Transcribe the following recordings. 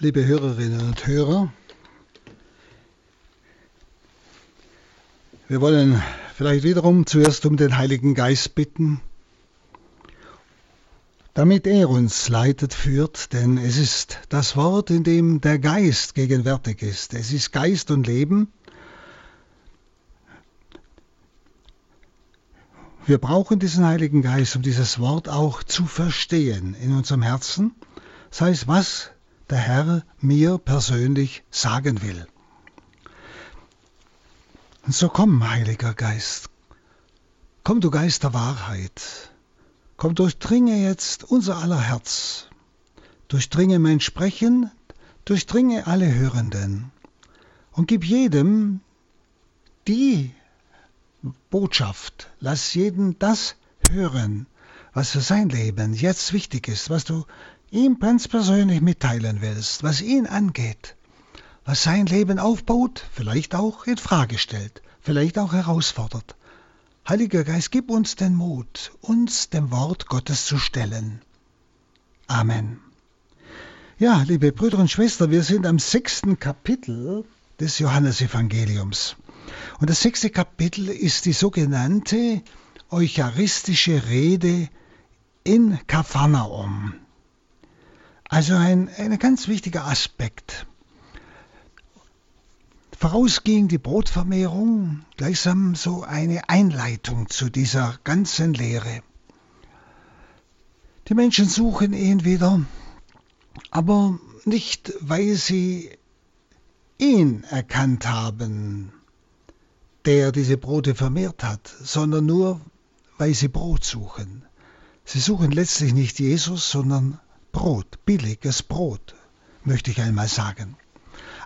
liebe Hörerinnen und Hörer. Wir wollen vielleicht wiederum zuerst um den Heiligen Geist bitten, damit er uns leitet, führt, denn es ist das Wort, in dem der Geist gegenwärtig ist. Es ist Geist und Leben. Wir brauchen diesen Heiligen Geist, um dieses Wort auch zu verstehen in unserem Herzen. Das heißt, was der Herr mir persönlich sagen will. Und so komm, Heiliger Geist, komm du Geist der Wahrheit, komm durchdringe jetzt unser aller Herz, durchdringe mein Sprechen, durchdringe alle Hörenden. Und gib jedem die Botschaft, lass jeden das hören, was für sein Leben jetzt wichtig ist, was du ihm ganz persönlich mitteilen willst, was ihn angeht, was sein Leben aufbaut, vielleicht auch in Frage stellt, vielleicht auch herausfordert. Heiliger Geist, gib uns den Mut, uns dem Wort Gottes zu stellen. Amen. Ja, liebe Brüder und Schwestern, wir sind am sechsten Kapitel des Johannesevangeliums. Und das sechste Kapitel ist die sogenannte eucharistische Rede in Kapharnaum. Also ein, ein ganz wichtiger Aspekt. Voraus ging die Brotvermehrung, gleichsam so eine Einleitung zu dieser ganzen Lehre. Die Menschen suchen ihn wieder, aber nicht, weil sie ihn erkannt haben, der diese Brote vermehrt hat, sondern nur, weil sie Brot suchen. Sie suchen letztlich nicht Jesus, sondern Brot, billiges Brot, möchte ich einmal sagen.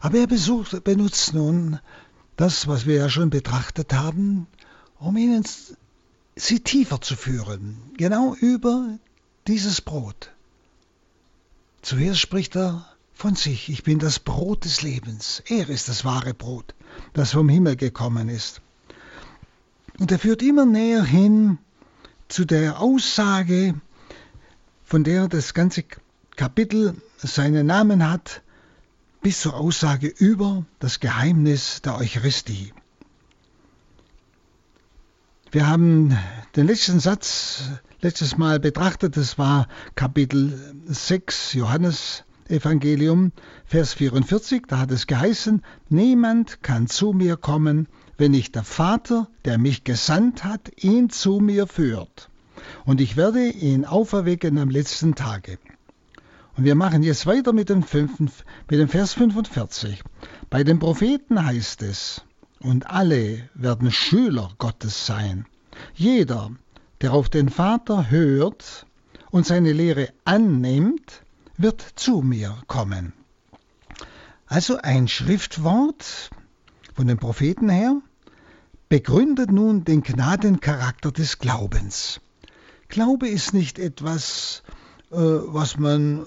Aber er besucht, benutzt nun das, was wir ja schon betrachtet haben, um ihnen sie tiefer zu führen, genau über dieses Brot. Zuerst spricht er von sich, ich bin das Brot des Lebens. Er ist das wahre Brot, das vom Himmel gekommen ist. Und er führt immer näher hin zu der Aussage, von der das ganze Kapitel seinen Namen hat, bis zur Aussage über das Geheimnis der Eucharistie. Wir haben den letzten Satz letztes Mal betrachtet, das war Kapitel 6 Johannes Evangelium, Vers 44, da hat es geheißen, niemand kann zu mir kommen, wenn nicht der Vater, der mich gesandt hat, ihn zu mir führt und ich werde ihn auferwecken am letzten Tage. Und wir machen jetzt weiter mit dem, fünften, mit dem Vers 45. Bei den Propheten heißt es, und alle werden Schüler Gottes sein. Jeder, der auf den Vater hört und seine Lehre annimmt, wird zu mir kommen. Also ein Schriftwort von den Propheten her begründet nun den Gnadencharakter des Glaubens. Glaube ist nicht etwas, äh, was man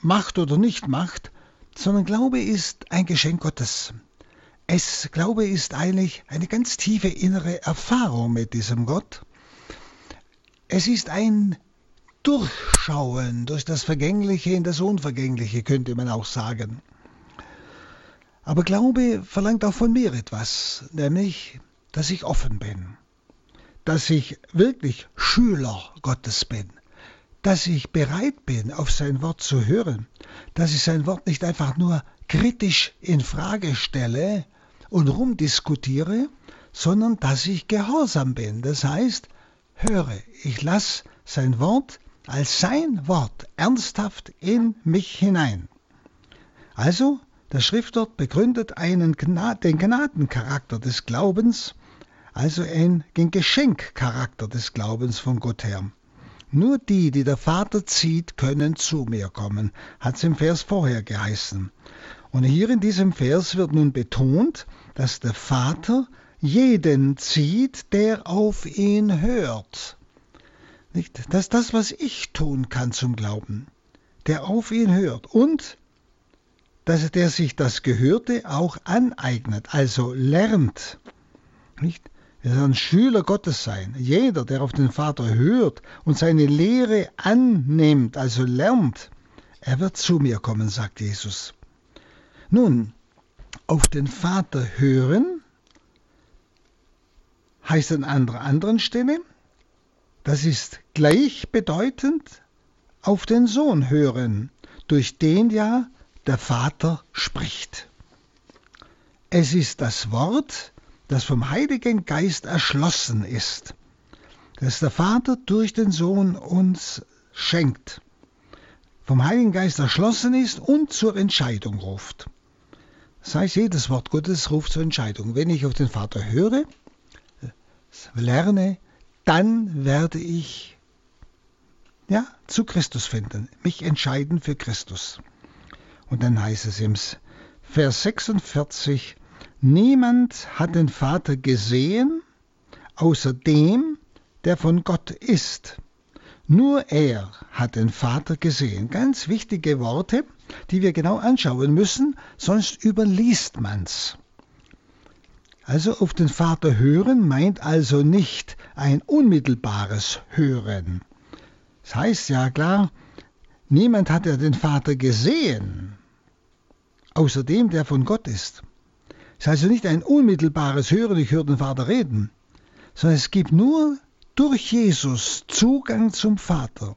macht oder nicht macht, sondern Glaube ist ein Geschenk Gottes. Es, Glaube ist eigentlich eine ganz tiefe innere Erfahrung mit diesem Gott. Es ist ein Durchschauen durch das Vergängliche in das Unvergängliche, könnte man auch sagen. Aber Glaube verlangt auch von mir etwas, nämlich, dass ich offen bin dass ich wirklich Schüler Gottes bin, dass ich bereit bin, auf sein Wort zu hören, dass ich sein Wort nicht einfach nur kritisch in Frage stelle und rumdiskutiere, sondern dass ich gehorsam bin. Das heißt, höre, ich lasse sein Wort als sein Wort ernsthaft in mich hinein. Also, der Schriftwort begründet einen Gnad den Gnadencharakter des Glaubens also ein Geschenkcharakter des Glaubens von Gott her. Nur die, die der Vater zieht, können zu mir kommen, hat es im Vers vorher geheißen. Und hier in diesem Vers wird nun betont, dass der Vater jeden zieht, der auf ihn hört. Nicht? Das ist das, was ich tun kann zum Glauben, der auf ihn hört und dass der sich das Gehörte auch aneignet, also lernt. Nicht? Er soll ein Schüler Gottes sein. Jeder, der auf den Vater hört und seine Lehre annimmt, also lernt, er wird zu mir kommen, sagt Jesus. Nun, auf den Vater hören heißt an anderer anderen Stelle, das ist gleichbedeutend auf den Sohn hören, durch den ja der Vater spricht. Es ist das Wort, das vom Heiligen Geist erschlossen ist, das der Vater durch den Sohn uns schenkt, vom Heiligen Geist erschlossen ist und zur Entscheidung ruft. Das heißt, jedes Wort Gottes ruft zur Entscheidung. Wenn ich auf den Vater höre, lerne, dann werde ich ja, zu Christus finden, mich entscheiden für Christus. Und dann heißt es im Vers 46, Niemand hat den Vater gesehen, außer dem, der von Gott ist. Nur er hat den Vater gesehen. Ganz wichtige Worte, die wir genau anschauen müssen, sonst überliest man's. Also auf den Vater hören meint also nicht ein unmittelbares Hören. Das heißt ja klar, niemand hat ja den Vater gesehen, außer dem, der von Gott ist. Es ist also nicht ein unmittelbares Hören, ich höre den Vater reden, sondern es gibt nur durch Jesus Zugang zum Vater.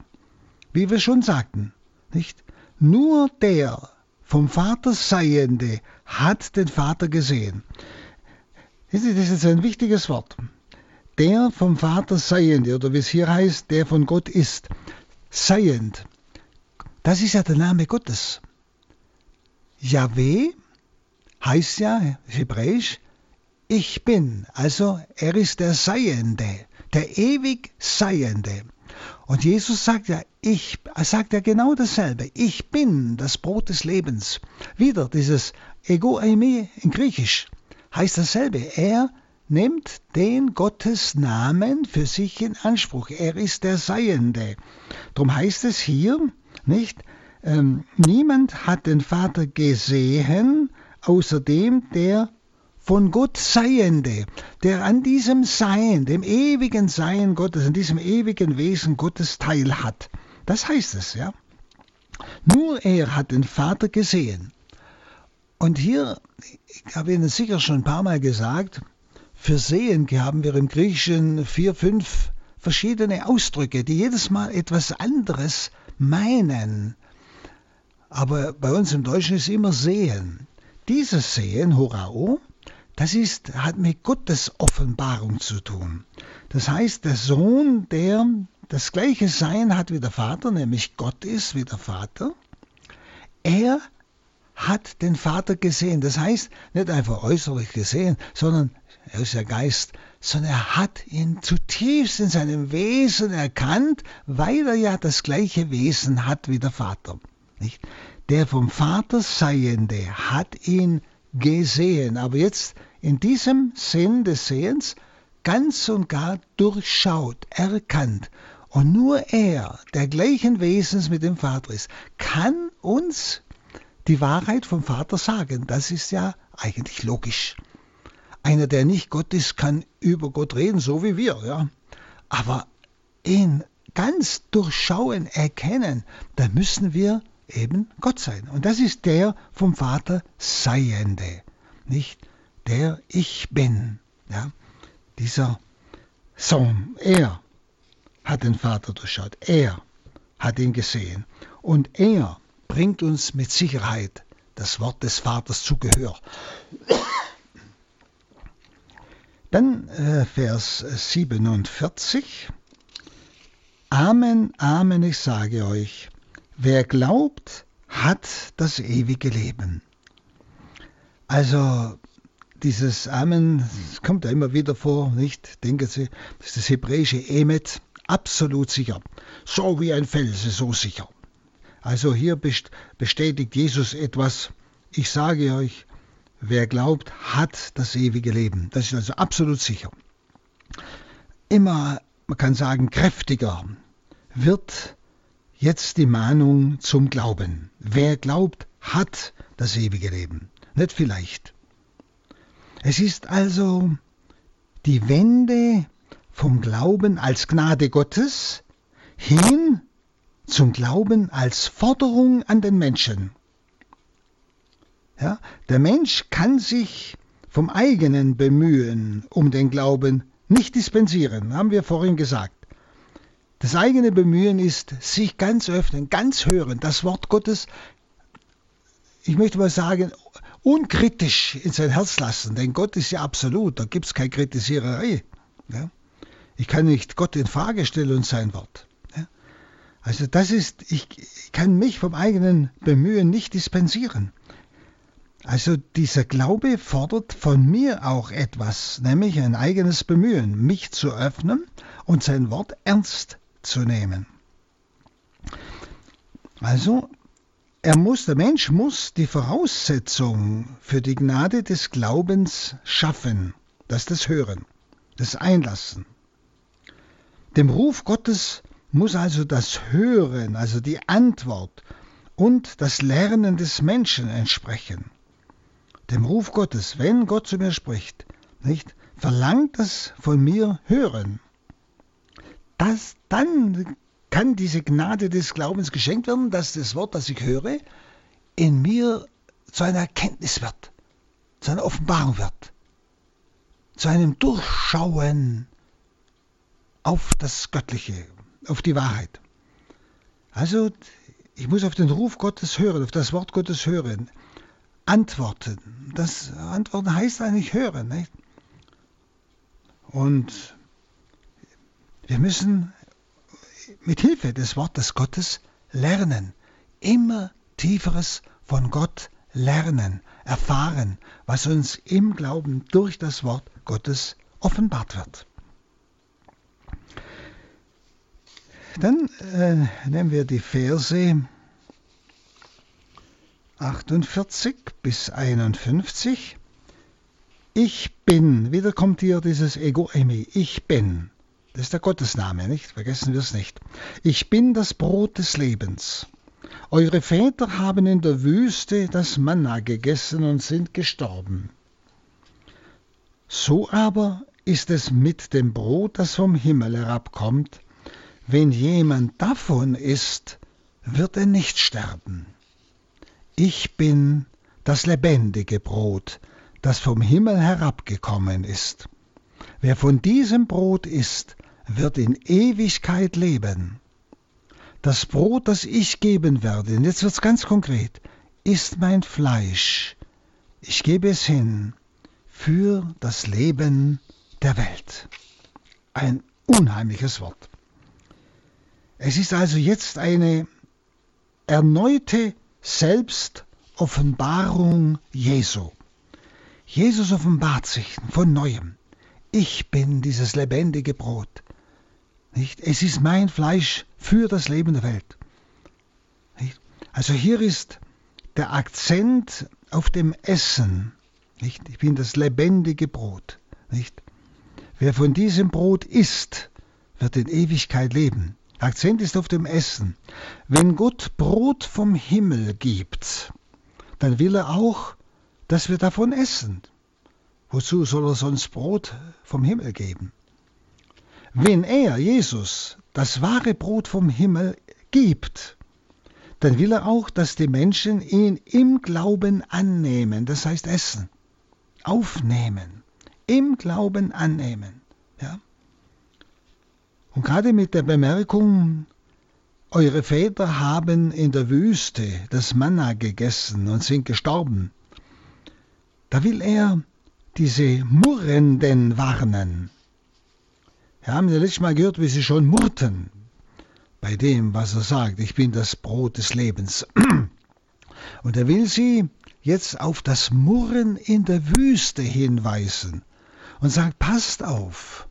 Wie wir schon sagten, nicht? Nur der vom Vater Seiende hat den Vater gesehen. Das ist jetzt ein wichtiges Wort. Der vom Vater Seiende, oder wie es hier heißt, der von Gott ist. Seiend. Das ist ja der Name Gottes. Yahweh heißt ja hebräisch, ich bin. Also er ist der Seiende, der ewig Seiende. Und Jesus sagt ja, ich, sagt ja genau dasselbe. Ich bin das Brot des Lebens. Wieder dieses Ego eimi in Griechisch heißt dasselbe. Er nimmt den Gottes Namen für sich in Anspruch. Er ist der Seiende. Darum heißt es hier, nicht? Ähm, niemand hat den Vater gesehen, außer dem, der von Gott Seiende, der an diesem Sein, dem ewigen Sein Gottes, an diesem ewigen Wesen Gottes teil hat. Das heißt es, ja. Nur er hat den Vater gesehen. Und hier, ich habe Ihnen sicher schon ein paar Mal gesagt, für Sehen haben wir im Griechischen vier, fünf verschiedene Ausdrücke, die jedes Mal etwas anderes meinen. Aber bei uns im Deutschen ist immer Sehen. Dieses Sehen, Horao, das ist, hat mit Gottes Offenbarung zu tun. Das heißt, der Sohn, der das gleiche Sein hat wie der Vater, nämlich Gott ist wie der Vater, er hat den Vater gesehen. Das heißt, nicht einfach äußerlich gesehen, sondern er ist ja Geist, sondern er hat ihn zutiefst in seinem Wesen erkannt, weil er ja das gleiche Wesen hat wie der Vater. Nicht? Der vom Vater Seiende hat ihn gesehen. Aber jetzt in diesem Sinn des Sehens ganz und gar durchschaut, erkannt. Und nur er, der gleichen Wesens mit dem Vater ist, kann uns die Wahrheit vom Vater sagen. Das ist ja eigentlich logisch. Einer, der nicht Gott ist, kann über Gott reden, so wie wir, ja. Aber ihn ganz durchschauen, erkennen, da müssen wir eben Gott sein. Und das ist der vom Vater Seiende, nicht der Ich bin. Ja? Dieser Sohn, er hat den Vater durchschaut, er hat ihn gesehen. Und er bringt uns mit Sicherheit das Wort des Vaters zu Gehör. Dann äh, Vers 47. Amen, Amen, ich sage euch, Wer glaubt, hat das ewige Leben. Also dieses Amen, das kommt ja immer wieder vor, nicht? Denken Sie, das ist das hebräische Emet, absolut sicher. So wie ein Felsen, so sicher. Also hier bestätigt Jesus etwas. Ich sage euch, wer glaubt, hat das ewige Leben. Das ist also absolut sicher. Immer, man kann sagen, kräftiger wird Jetzt die Mahnung zum Glauben. Wer glaubt, hat das ewige Leben. Nicht vielleicht. Es ist also die Wende vom Glauben als Gnade Gottes hin zum Glauben als Forderung an den Menschen. Ja? Der Mensch kann sich vom eigenen Bemühen um den Glauben nicht dispensieren, haben wir vorhin gesagt. Das eigene Bemühen ist sich ganz öffnen, ganz hören, das Wort Gottes, ich möchte mal sagen, unkritisch in sein Herz lassen, denn Gott ist ja absolut, da gibt es keine Kritisiererei. Ja? Ich kann nicht Gott in Frage stellen und sein Wort. Ja? Also das ist, ich, ich kann mich vom eigenen Bemühen nicht dispensieren. Also dieser Glaube fordert von mir auch etwas, nämlich ein eigenes Bemühen, mich zu öffnen und sein Wort ernst zu nehmen. Also er muss, der Mensch muss die Voraussetzung für die Gnade des Glaubens schaffen, das ist das Hören, das Einlassen. Dem Ruf Gottes muss also das Hören, also die Antwort und das Lernen des Menschen entsprechen. Dem Ruf Gottes, wenn Gott zu mir spricht, nicht, verlangt das von mir Hören. Das, dann kann diese Gnade des Glaubens geschenkt werden, dass das Wort, das ich höre, in mir zu einer Erkenntnis wird, zu einer Offenbarung wird, zu einem Durchschauen auf das Göttliche, auf die Wahrheit. Also ich muss auf den Ruf Gottes hören, auf das Wort Gottes hören, antworten. Das Antworten heißt eigentlich hören. Nicht? Und wir müssen mit Hilfe des Wortes Gottes lernen, immer tieferes von Gott lernen, erfahren, was uns im Glauben durch das Wort Gottes offenbart wird. Dann äh, nehmen wir die Verse 48 bis 51. Ich bin, wieder kommt hier dieses Ego Emi, ich bin. Das ist der Gottesname, nicht? Vergessen wir es nicht. Ich bin das Brot des Lebens. Eure Väter haben in der Wüste das Manna gegessen und sind gestorben. So aber ist es mit dem Brot, das vom Himmel herabkommt. Wenn jemand davon isst, wird er nicht sterben. Ich bin das lebendige Brot, das vom Himmel herabgekommen ist. Wer von diesem Brot isst, wird in Ewigkeit leben. Das Brot, das ich geben werde, und jetzt wird es ganz konkret, ist mein Fleisch. Ich gebe es hin für das Leben der Welt. Ein unheimliches Wort. Es ist also jetzt eine erneute Selbstoffenbarung Jesu. Jesus offenbart sich von neuem. Ich bin dieses lebendige Brot. Nicht? Es ist mein Fleisch für das Leben der Welt. Nicht? Also hier ist der Akzent auf dem Essen. Nicht? Ich bin das lebendige Brot. Nicht? Wer von diesem Brot isst, wird in Ewigkeit leben. Akzent ist auf dem Essen. Wenn Gott Brot vom Himmel gibt, dann will er auch, dass wir davon essen. Wozu soll er sonst Brot vom Himmel geben? Wenn er, Jesus, das wahre Brot vom Himmel gibt, dann will er auch, dass die Menschen ihn im Glauben annehmen, das heißt essen, aufnehmen, im Glauben annehmen. Ja? Und gerade mit der Bemerkung, eure Väter haben in der Wüste das Manna gegessen und sind gestorben, da will er diese Murrenden warnen. Wir haben ja letztes Mal gehört, wie sie schon murrten bei dem, was er sagt. Ich bin das Brot des Lebens. Und er will sie jetzt auf das Murren in der Wüste hinweisen und sagt, passt auf,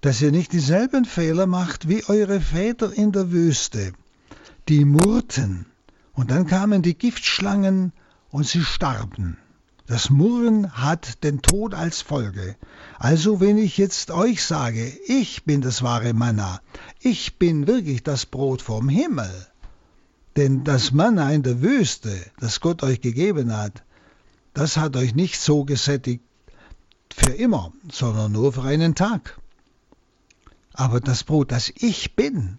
dass ihr nicht dieselben Fehler macht wie eure Väter in der Wüste. Die murrten und dann kamen die Giftschlangen und sie starben. Das Murren hat den Tod als Folge. Also wenn ich jetzt euch sage, ich bin das wahre Manna, ich bin wirklich das Brot vom Himmel, denn das Manna in der Wüste, das Gott euch gegeben hat, das hat euch nicht so gesättigt für immer, sondern nur für einen Tag. Aber das Brot, das ich bin,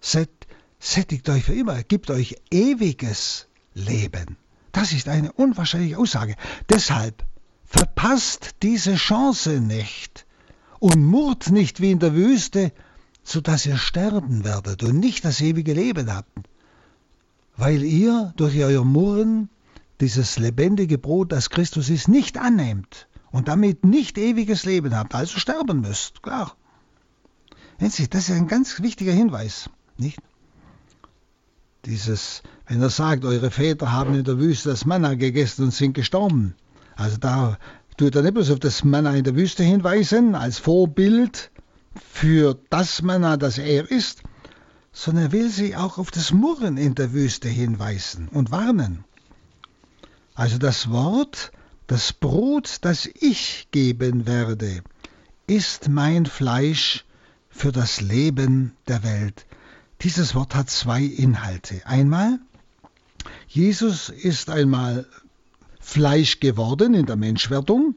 sättigt euch für immer, gibt euch ewiges Leben. Das ist eine unwahrscheinliche Aussage. Deshalb verpasst diese Chance nicht und murrt nicht wie in der Wüste, so dass ihr sterben werdet und nicht das ewige Leben habt, weil ihr durch euer Murren dieses lebendige Brot, das Christus ist, nicht annehmt und damit nicht ewiges Leben habt, also sterben müsst, klar. Das ist ein ganz wichtiger Hinweis, nicht? Dieses, wenn er sagt, eure Väter haben in der Wüste das Manna gegessen und sind gestorben. Also da tut er nicht bloß auf das Manna in der Wüste hinweisen, als Vorbild für das Manna, das er ist, sondern er will sie auch auf das Murren in der Wüste hinweisen und warnen. Also das Wort, das Brot, das ich geben werde, ist mein Fleisch für das Leben der Welt. Dieses Wort hat zwei Inhalte. Einmal, Jesus ist einmal Fleisch geworden in der Menschwerdung,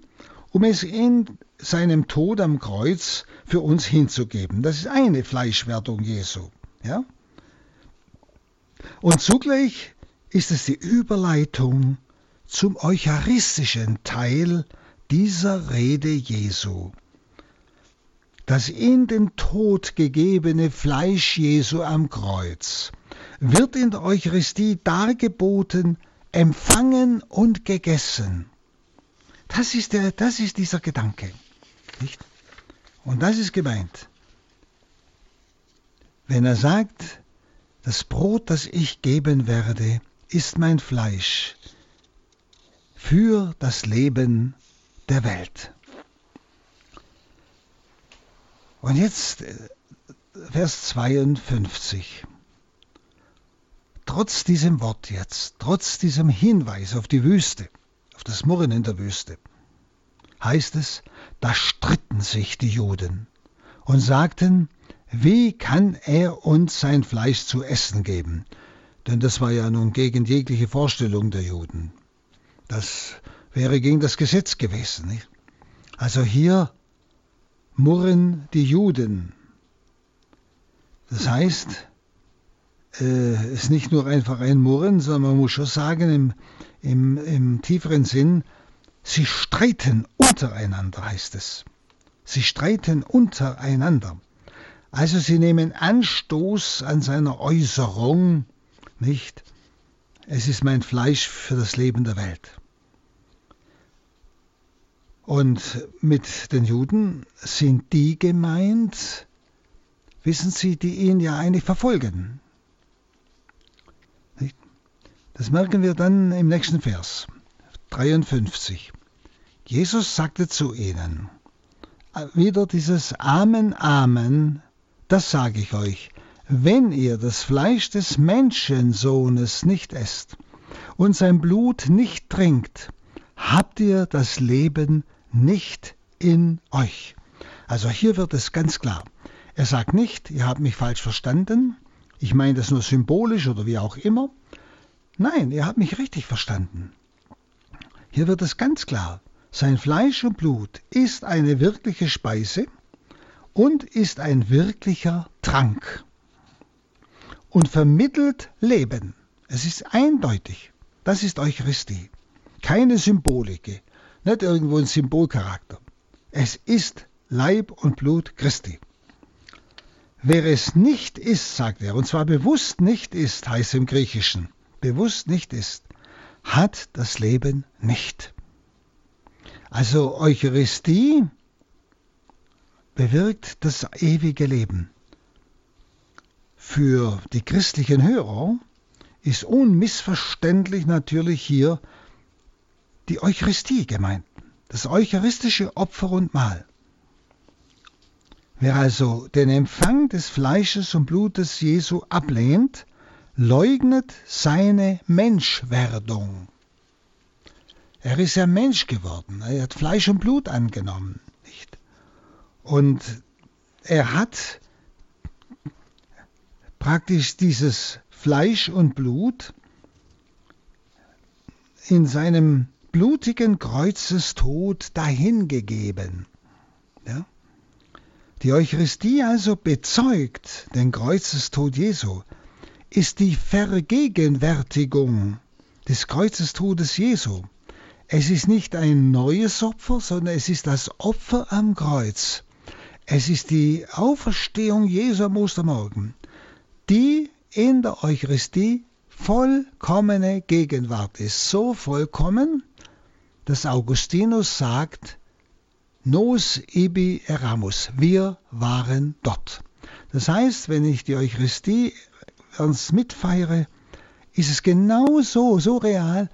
um es in seinem Tod am Kreuz für uns hinzugeben. Das ist eine Fleischwerdung Jesu. Ja? Und zugleich ist es die Überleitung zum eucharistischen Teil dieser Rede Jesu. Das in den Tod gegebene Fleisch Jesu am Kreuz wird in der Eucharistie dargeboten empfangen und gegessen. Das ist, der, das ist dieser Gedanke. Nicht? Und das ist gemeint. Wenn er sagt, das Brot, das ich geben werde, ist mein Fleisch für das Leben der Welt. Und jetzt äh, Vers 52 trotz diesem Wort jetzt, trotz diesem Hinweis auf die Wüste, auf das Murren in der Wüste, heißt es, da stritten sich die Juden und sagten, wie kann er uns sein Fleisch zu essen geben? Denn das war ja nun gegen jegliche Vorstellung der Juden. Das wäre gegen das Gesetz gewesen. Nicht? Also hier murren die Juden. Das heißt, äh, ist nicht nur einfach ein Murren, sondern man muss schon sagen, im, im, im tieferen Sinn, sie streiten untereinander, heißt es. Sie streiten untereinander. Also sie nehmen Anstoß an seiner Äußerung, nicht? Es ist mein Fleisch für das Leben der Welt. Und mit den Juden sind die gemeint, wissen Sie, die ihn ja eigentlich verfolgen. Das merken wir dann im nächsten Vers, 53. Jesus sagte zu ihnen, wieder dieses Amen, Amen, das sage ich euch, wenn ihr das Fleisch des Menschensohnes nicht esst und sein Blut nicht trinkt, habt ihr das Leben nicht in euch. Also hier wird es ganz klar. Er sagt nicht, ihr habt mich falsch verstanden, ich meine das nur symbolisch oder wie auch immer, Nein, ihr habt mich richtig verstanden. Hier wird es ganz klar. Sein Fleisch und Blut ist eine wirkliche Speise und ist ein wirklicher Trank und vermittelt Leben. Es ist eindeutig. Das ist Eucharistie. Keine Symbolik, nicht irgendwo ein Symbolcharakter. Es ist Leib und Blut Christi. Wer es nicht ist, sagt er, und zwar bewusst nicht ist, heißt im Griechischen, bewusst nicht ist, hat das Leben nicht. Also Eucharistie bewirkt das ewige Leben. Für die christlichen Hörer ist unmissverständlich natürlich hier die Eucharistie gemeint, das eucharistische Opfer und Mahl. Wer also den Empfang des Fleisches und Blutes Jesu ablehnt, leugnet seine Menschwerdung. Er ist ja Mensch geworden, er hat Fleisch und Blut angenommen. Nicht? Und er hat praktisch dieses Fleisch und Blut in seinem blutigen Kreuzestod dahingegeben. Ja? Die Eucharistie also bezeugt den Kreuzestod Jesu ist die Vergegenwärtigung des Kreuzestodes Jesu. Es ist nicht ein neues Opfer, sondern es ist das Opfer am Kreuz. Es ist die Auferstehung Jesu am Ostermorgen, die in der Eucharistie vollkommene Gegenwart ist. So vollkommen, dass Augustinus sagt, Nos ibi eramus, wir waren dort. Das heißt, wenn ich die Eucharistie ernst mitfeiere, ist es genau so, so real,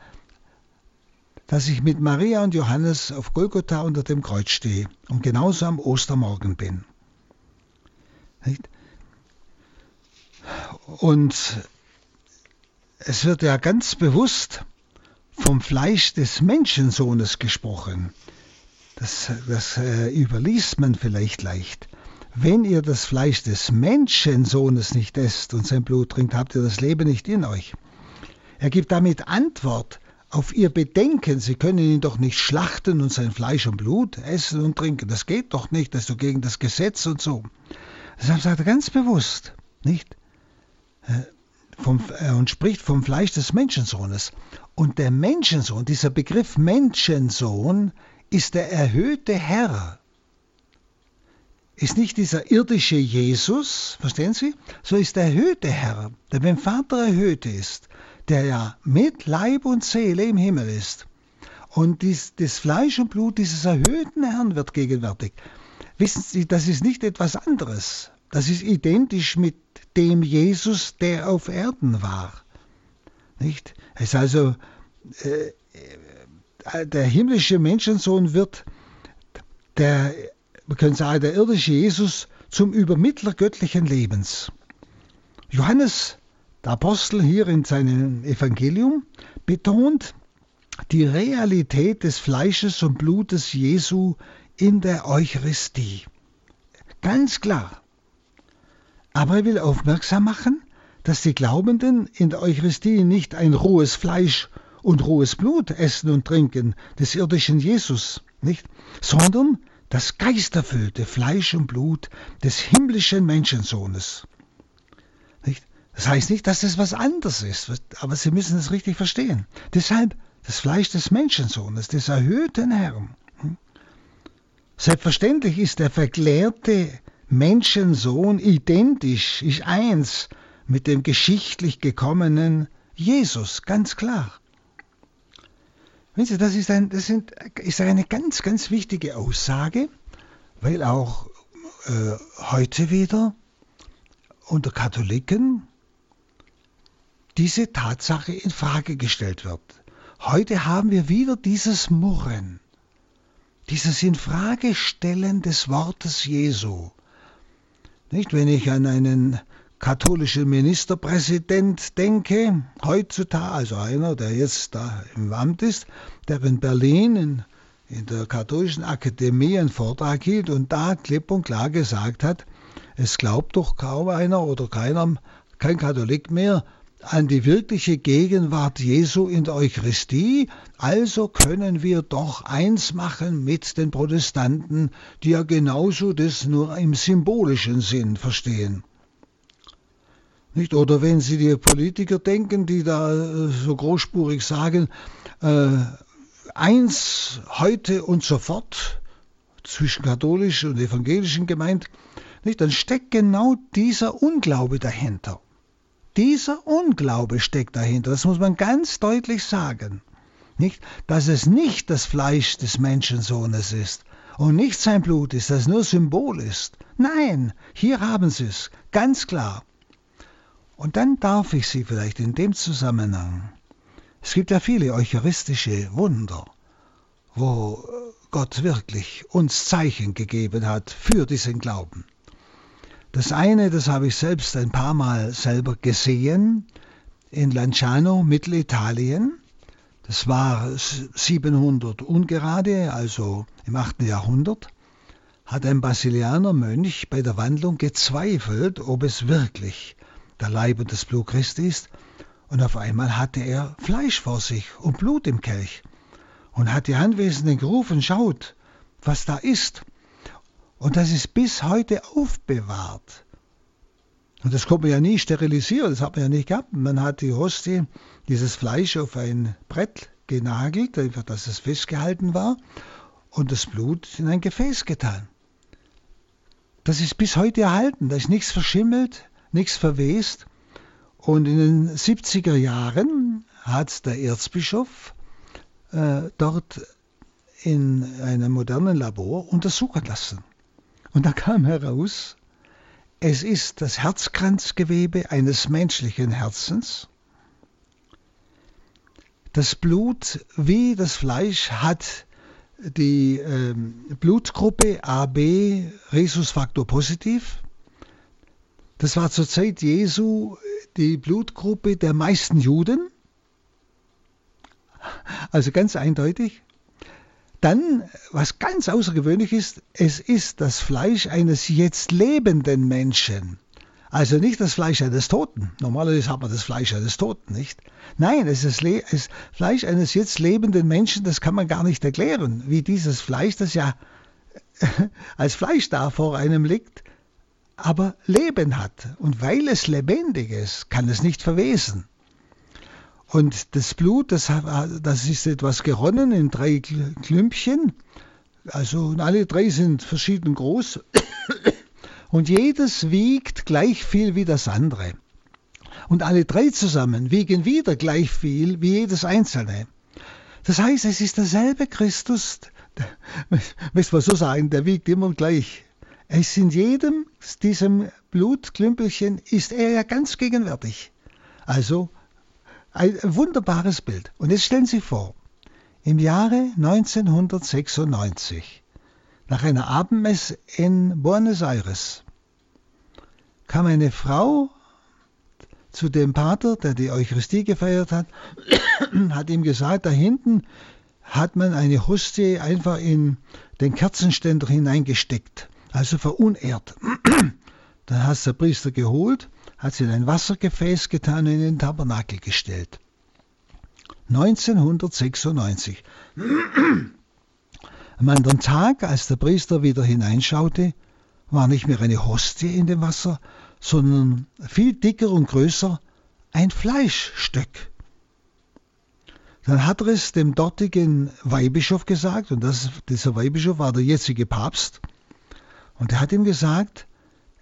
dass ich mit Maria und Johannes auf Golgotha unter dem Kreuz stehe und genauso am Ostermorgen bin. Und es wird ja ganz bewusst vom Fleisch des Menschensohnes gesprochen. Das, das äh, überliest man vielleicht leicht. Wenn ihr das Fleisch des Menschensohnes nicht esst und sein Blut trinkt, habt ihr das Leben nicht in euch. Er gibt damit Antwort auf ihr Bedenken. Sie können ihn doch nicht schlachten und sein Fleisch und Blut essen und trinken. Das geht doch nicht, das ist doch gegen das Gesetz und so. Deshalb sagt er ganz bewusst, nicht? Äh, vom, äh, und spricht vom Fleisch des Menschensohnes. Und der Menschensohn, dieser Begriff Menschensohn, ist der erhöhte Herr. Ist nicht dieser irdische Jesus, verstehen Sie? So ist der erhöhte Herr, der beim Vater erhöht ist, der ja mit Leib und Seele im Himmel ist. Und dies, das Fleisch und Blut dieses erhöhten Herrn wird gegenwärtig. Wissen Sie, das ist nicht etwas anderes. Das ist identisch mit dem Jesus, der auf Erden war. Nicht? Es ist also äh, äh, der himmlische Menschensohn wird der, wir können sagen, der irdische Jesus zum Übermittler göttlichen Lebens. Johannes, der Apostel hier in seinem Evangelium, betont die Realität des Fleisches und Blutes Jesu in der Eucharistie. Ganz klar. Aber er will aufmerksam machen, dass die Glaubenden in der Eucharistie nicht ein rohes Fleisch und rohes Blut essen und trinken des irdischen Jesus, nicht? Sondern das geisterfüllte Fleisch und Blut des himmlischen Menschensohnes. Nicht? Das heißt nicht, dass das was anderes ist, aber Sie müssen es richtig verstehen. Deshalb das Fleisch des Menschensohnes, des erhöhten Herrn. Hm? Selbstverständlich ist der verklärte Menschensohn identisch, ist eins mit dem geschichtlich gekommenen Jesus, ganz klar. Das, ist, ein, das sind, ist eine ganz, ganz wichtige Aussage, weil auch äh, heute wieder unter Katholiken diese Tatsache in Frage gestellt wird. Heute haben wir wieder dieses Murren, dieses Infragestellen des Wortes Jesu. Nicht, wenn ich an einen katholischen Ministerpräsident denke, heutzutage, also einer, der jetzt da im Amt ist, der in Berlin in, in der katholischen Akademie einen Vortrag hielt und da klipp und klar gesagt hat, es glaubt doch kaum einer oder keiner, kein Katholik mehr an die wirkliche Gegenwart Jesu in der Eucharistie, also können wir doch eins machen mit den Protestanten, die ja genauso das nur im symbolischen Sinn verstehen. Nicht? Oder wenn Sie die Politiker denken, die da äh, so großspurig sagen, äh, eins heute und sofort zwischen katholisch und evangelischen gemeint, nicht? dann steckt genau dieser Unglaube dahinter. Dieser Unglaube steckt dahinter, das muss man ganz deutlich sagen. Nicht? Dass es nicht das Fleisch des Menschensohnes ist und nicht sein Blut ist, das nur Symbol ist. Nein, hier haben Sie es, ganz klar. Und dann darf ich Sie vielleicht in dem Zusammenhang, es gibt ja viele eucharistische Wunder, wo Gott wirklich uns Zeichen gegeben hat für diesen Glauben. Das eine, das habe ich selbst ein paar Mal selber gesehen, in Lanciano, Mittelitalien. Das war 700 ungerade, also im 8. Jahrhundert, hat ein Basilianer Mönch bei der Wandlung gezweifelt, ob es wirklich der Leib und das Blut Christi ist, und auf einmal hatte er Fleisch vor sich und Blut im Kelch und hat die Anwesenden gerufen, schaut, was da ist. Und das ist bis heute aufbewahrt. Und das konnte man ja nie sterilisieren, das hat man ja nicht gehabt. Man hat die Hostie, dieses Fleisch auf ein Brett genagelt, dass es festgehalten war, und das Blut in ein Gefäß getan. Das ist bis heute erhalten, da ist nichts verschimmelt, nichts verwest. Und in den 70er Jahren hat der Erzbischof äh, dort in einem modernen Labor untersuchen lassen. Und da kam heraus, es ist das Herzkranzgewebe eines menschlichen Herzens. Das Blut wie das Fleisch hat die äh, Blutgruppe AB Rhesusfaktor positiv. Das war zur Zeit Jesu die Blutgruppe der meisten Juden. Also ganz eindeutig. Dann, was ganz außergewöhnlich ist, es ist das Fleisch eines jetzt lebenden Menschen. Also nicht das Fleisch eines Toten. Normalerweise hat man das Fleisch eines Toten, nicht? Nein, es ist das Fleisch eines jetzt lebenden Menschen, das kann man gar nicht erklären, wie dieses Fleisch, das ja als Fleisch da vor einem liegt, aber Leben hat. Und weil es lebendig ist, kann es nicht verwesen. Und das Blut, das, das ist etwas geronnen in drei Klümpchen. Also alle drei sind verschieden groß. Und jedes wiegt gleich viel wie das andere. Und alle drei zusammen wiegen wieder gleich viel wie jedes einzelne. Das heißt, es ist derselbe Christus, müssen wir so sagen, der wiegt immer gleich. Es in jedem diesem Blutklümpelchen ist er ja ganz gegenwärtig. Also ein wunderbares Bild. Und jetzt stellen Sie vor, im Jahre 1996, nach einer Abendmesse in Buenos Aires, kam eine Frau zu dem Pater, der die Eucharistie gefeiert hat, hat ihm gesagt, da hinten hat man eine Hostie einfach in den Kerzenständer hineingesteckt, also verunehrt. Dann hat der Priester geholt hat sie in ein Wassergefäß getan und in den Tabernakel gestellt. 1996. Am anderen Tag, als der Priester wieder hineinschaute, war nicht mehr eine Hostie in dem Wasser, sondern viel dicker und größer ein Fleischstück. Dann hat er es dem dortigen Weihbischof gesagt, und das, dieser Weihbischof war der jetzige Papst, und er hat ihm gesagt,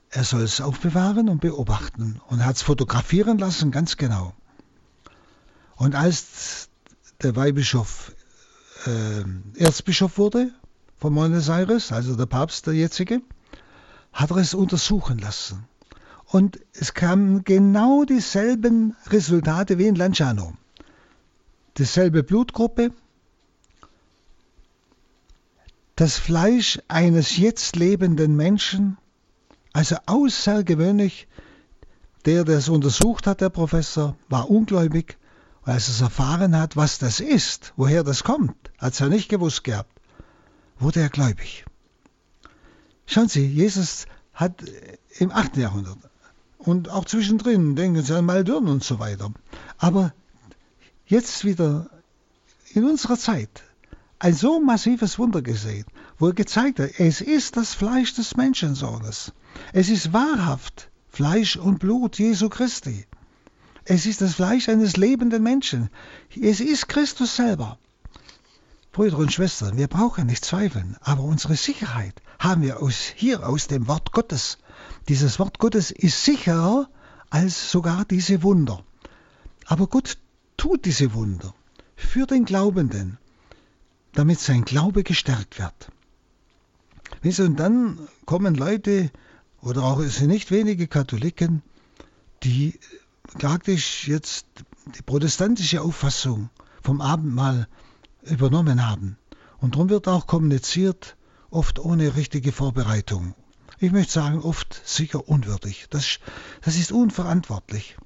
er soll es aufbewahren und beobachten und hat es fotografieren lassen, ganz genau. Und als der Weihbischof äh, Erzbischof wurde von Buenos Aires, also der Papst, der jetzige, hat er es untersuchen lassen. Und es kamen genau dieselben Resultate wie in Lanciano. Dieselbe Blutgruppe, das Fleisch eines jetzt lebenden Menschen, also außergewöhnlich. Der, der es untersucht hat, der Professor, war ungläubig, weil er es erfahren hat, was das ist, woher das kommt, hat er nicht gewusst gehabt, wurde er gläubig. Schauen Sie, Jesus hat im 8. Jahrhundert und auch zwischendrin, denken Sie an Maldürn und so weiter, aber jetzt wieder in unserer Zeit ein so massives Wunder gesehen, wo er gezeigt hat, es ist das Fleisch des Menschensohnes. Es ist wahrhaft Fleisch und Blut Jesu Christi. Es ist das Fleisch eines lebenden Menschen. Es ist Christus selber. Brüder und Schwestern, wir brauchen nicht zweifeln, aber unsere Sicherheit haben wir aus, hier aus dem Wort Gottes. Dieses Wort Gottes ist sicherer als sogar diese Wunder. Aber Gott tut diese Wunder für den Glaubenden, damit sein Glaube gestärkt wird. Und dann kommen Leute, oder auch es sind nicht wenige Katholiken, die praktisch jetzt die protestantische Auffassung vom Abendmahl übernommen haben. Und darum wird auch kommuniziert, oft ohne richtige Vorbereitung. Ich möchte sagen, oft sicher unwürdig. Das, das ist unverantwortlich.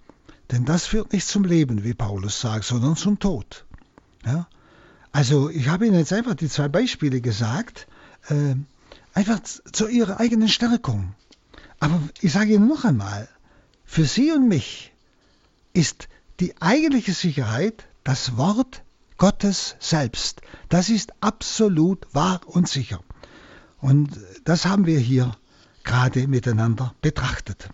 Denn das führt nicht zum Leben, wie Paulus sagt, sondern zum Tod. Ja? Also ich habe Ihnen jetzt einfach die zwei Beispiele gesagt, äh, einfach zu Ihrer eigenen Stärkung. Aber ich sage Ihnen noch einmal, für Sie und mich ist die eigentliche Sicherheit das Wort Gottes selbst. Das ist absolut wahr und sicher. Und das haben wir hier gerade miteinander betrachtet.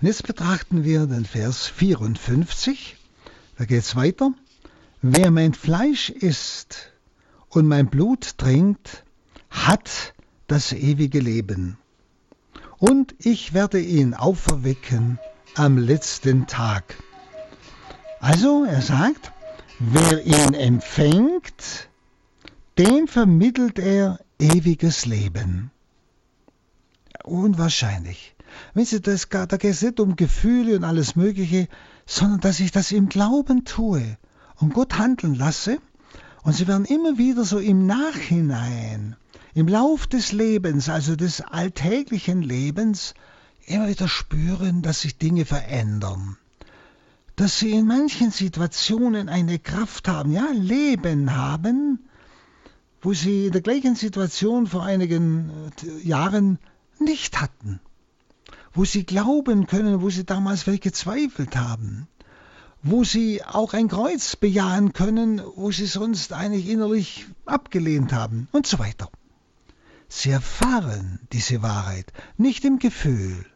Und jetzt betrachten wir den Vers 54. Da geht es weiter. Wer mein Fleisch isst und mein Blut trinkt, hat das ewige Leben. Und ich werde ihn auferwecken am letzten Tag. Also, er sagt, wer ihn empfängt, dem vermittelt er ewiges Leben. Unwahrscheinlich. Wenn Sie das, da geht es nicht um Gefühle und alles Mögliche, sondern dass ich das im Glauben tue und Gott handeln lasse. Und Sie werden immer wieder so im Nachhinein, im Lauf des Lebens, also des alltäglichen Lebens, immer wieder spüren, dass sich Dinge verändern. Dass Sie in manchen Situationen eine Kraft haben, ja, Leben haben, wo Sie in der gleichen Situation vor einigen äh, Jahren nicht hatten wo sie glauben können, wo sie damals vielleicht gezweifelt haben, wo sie auch ein Kreuz bejahen können, wo sie sonst eigentlich innerlich abgelehnt haben und so weiter. Sie erfahren diese Wahrheit nicht im Gefühl,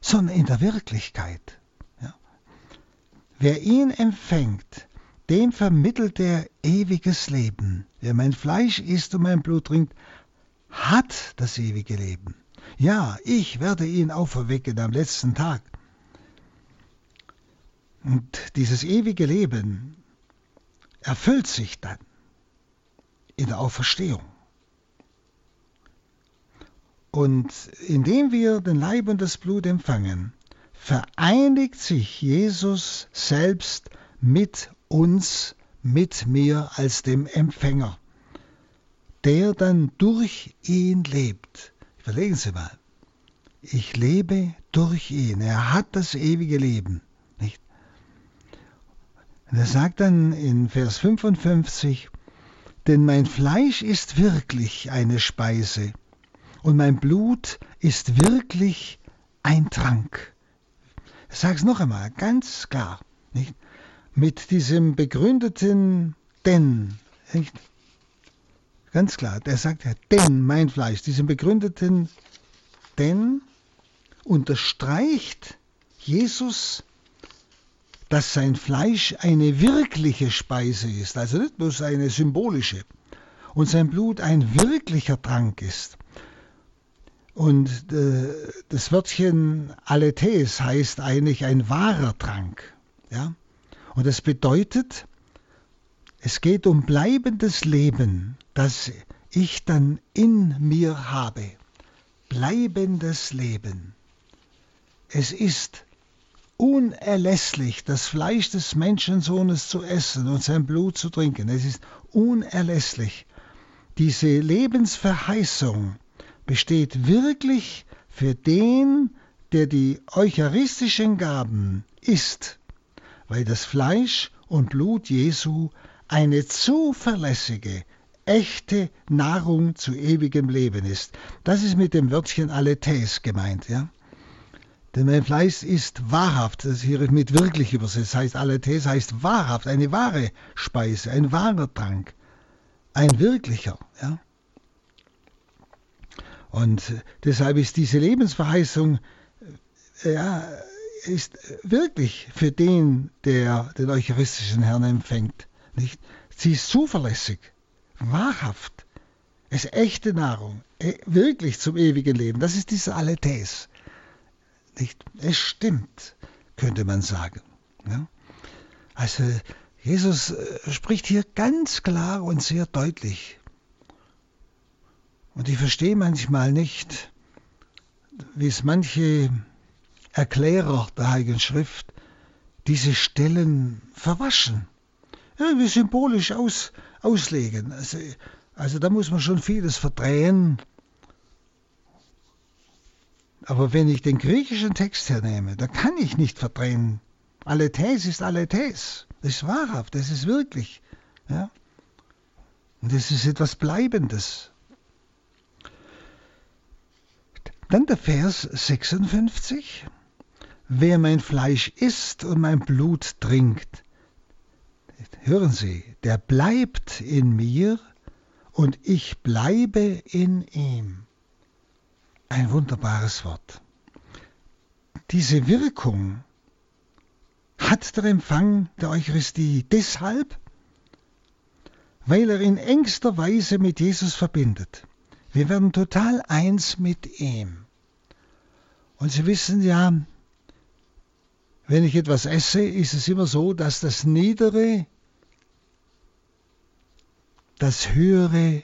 sondern in der Wirklichkeit. Ja. Wer ihn empfängt, dem vermittelt er ewiges Leben. Wer mein Fleisch isst und mein Blut trinkt, hat das ewige Leben. Ja, ich werde ihn auferwecken am letzten Tag. Und dieses ewige Leben erfüllt sich dann in der Auferstehung. Und indem wir den Leib und das Blut empfangen, vereinigt sich Jesus selbst mit uns, mit mir als dem Empfänger, der dann durch ihn lebt. Überlegen Sie mal. Ich lebe durch ihn. Er hat das ewige Leben. Er sagt dann in Vers 55, denn mein Fleisch ist wirklich eine Speise und mein Blut ist wirklich ein Trank. Ich sage es noch einmal, ganz klar. Nicht? Mit diesem begründeten Denn. Nicht? Ganz klar, der sagt ja, denn mein Fleisch, diesen begründeten denn unterstreicht Jesus, dass sein Fleisch eine wirkliche Speise ist, also nicht bloß eine symbolische, und sein Blut ein wirklicher Trank ist. Und äh, das Wörtchen Alethees heißt eigentlich ein wahrer Trank. Ja? Und das bedeutet, es geht um bleibendes Leben, das ich dann in mir habe. Bleibendes Leben. Es ist unerlässlich, das Fleisch des Menschensohnes zu essen und sein Blut zu trinken. Es ist unerlässlich. Diese Lebensverheißung besteht wirklich für den, der die eucharistischen Gaben isst, weil das Fleisch und Blut Jesu eine zuverlässige, echte Nahrung zu ewigem Leben ist. Das ist mit dem Wörtchen Aletheis gemeint, ja. Denn mein Fleisch ist wahrhaft, das hier ist mit wirklich übersetzt, heißt Aletheis heißt wahrhaft, eine wahre Speise, ein wahrer Trank, ein wirklicher, ja. Und deshalb ist diese Lebensverheißung, äh, ja, ist wirklich für den, der den eucharistischen Herrn empfängt. Nicht? Sie ist zuverlässig, wahrhaft. Es ist echte Nahrung, e, wirklich zum ewigen Leben. Das ist diese Aletheis. Nicht? Es stimmt, könnte man sagen. Ja? Also Jesus äh, spricht hier ganz klar und sehr deutlich. Und ich verstehe manchmal nicht, wie es manche Erklärer der Heiligen Schrift diese Stellen verwaschen irgendwie symbolisch aus, auslegen. Also, also da muss man schon vieles verdrehen. Aber wenn ich den griechischen Text hernehme, da kann ich nicht verdrehen. Aletheis ist Aletheis. Das ist wahrhaft, das ist wirklich. Ja? Und das ist etwas Bleibendes. Dann der Vers 56. Wer mein Fleisch isst und mein Blut trinkt, hören Sie, der bleibt in mir und ich bleibe in ihm. Ein wunderbares Wort. diese Wirkung hat der Empfang der Eucharistie deshalb, weil er in engster Weise mit Jesus verbindet. Wir werden total eins mit ihm. Und Sie wissen ja, wenn ich etwas esse, ist es immer so, dass das Niedere das Höhere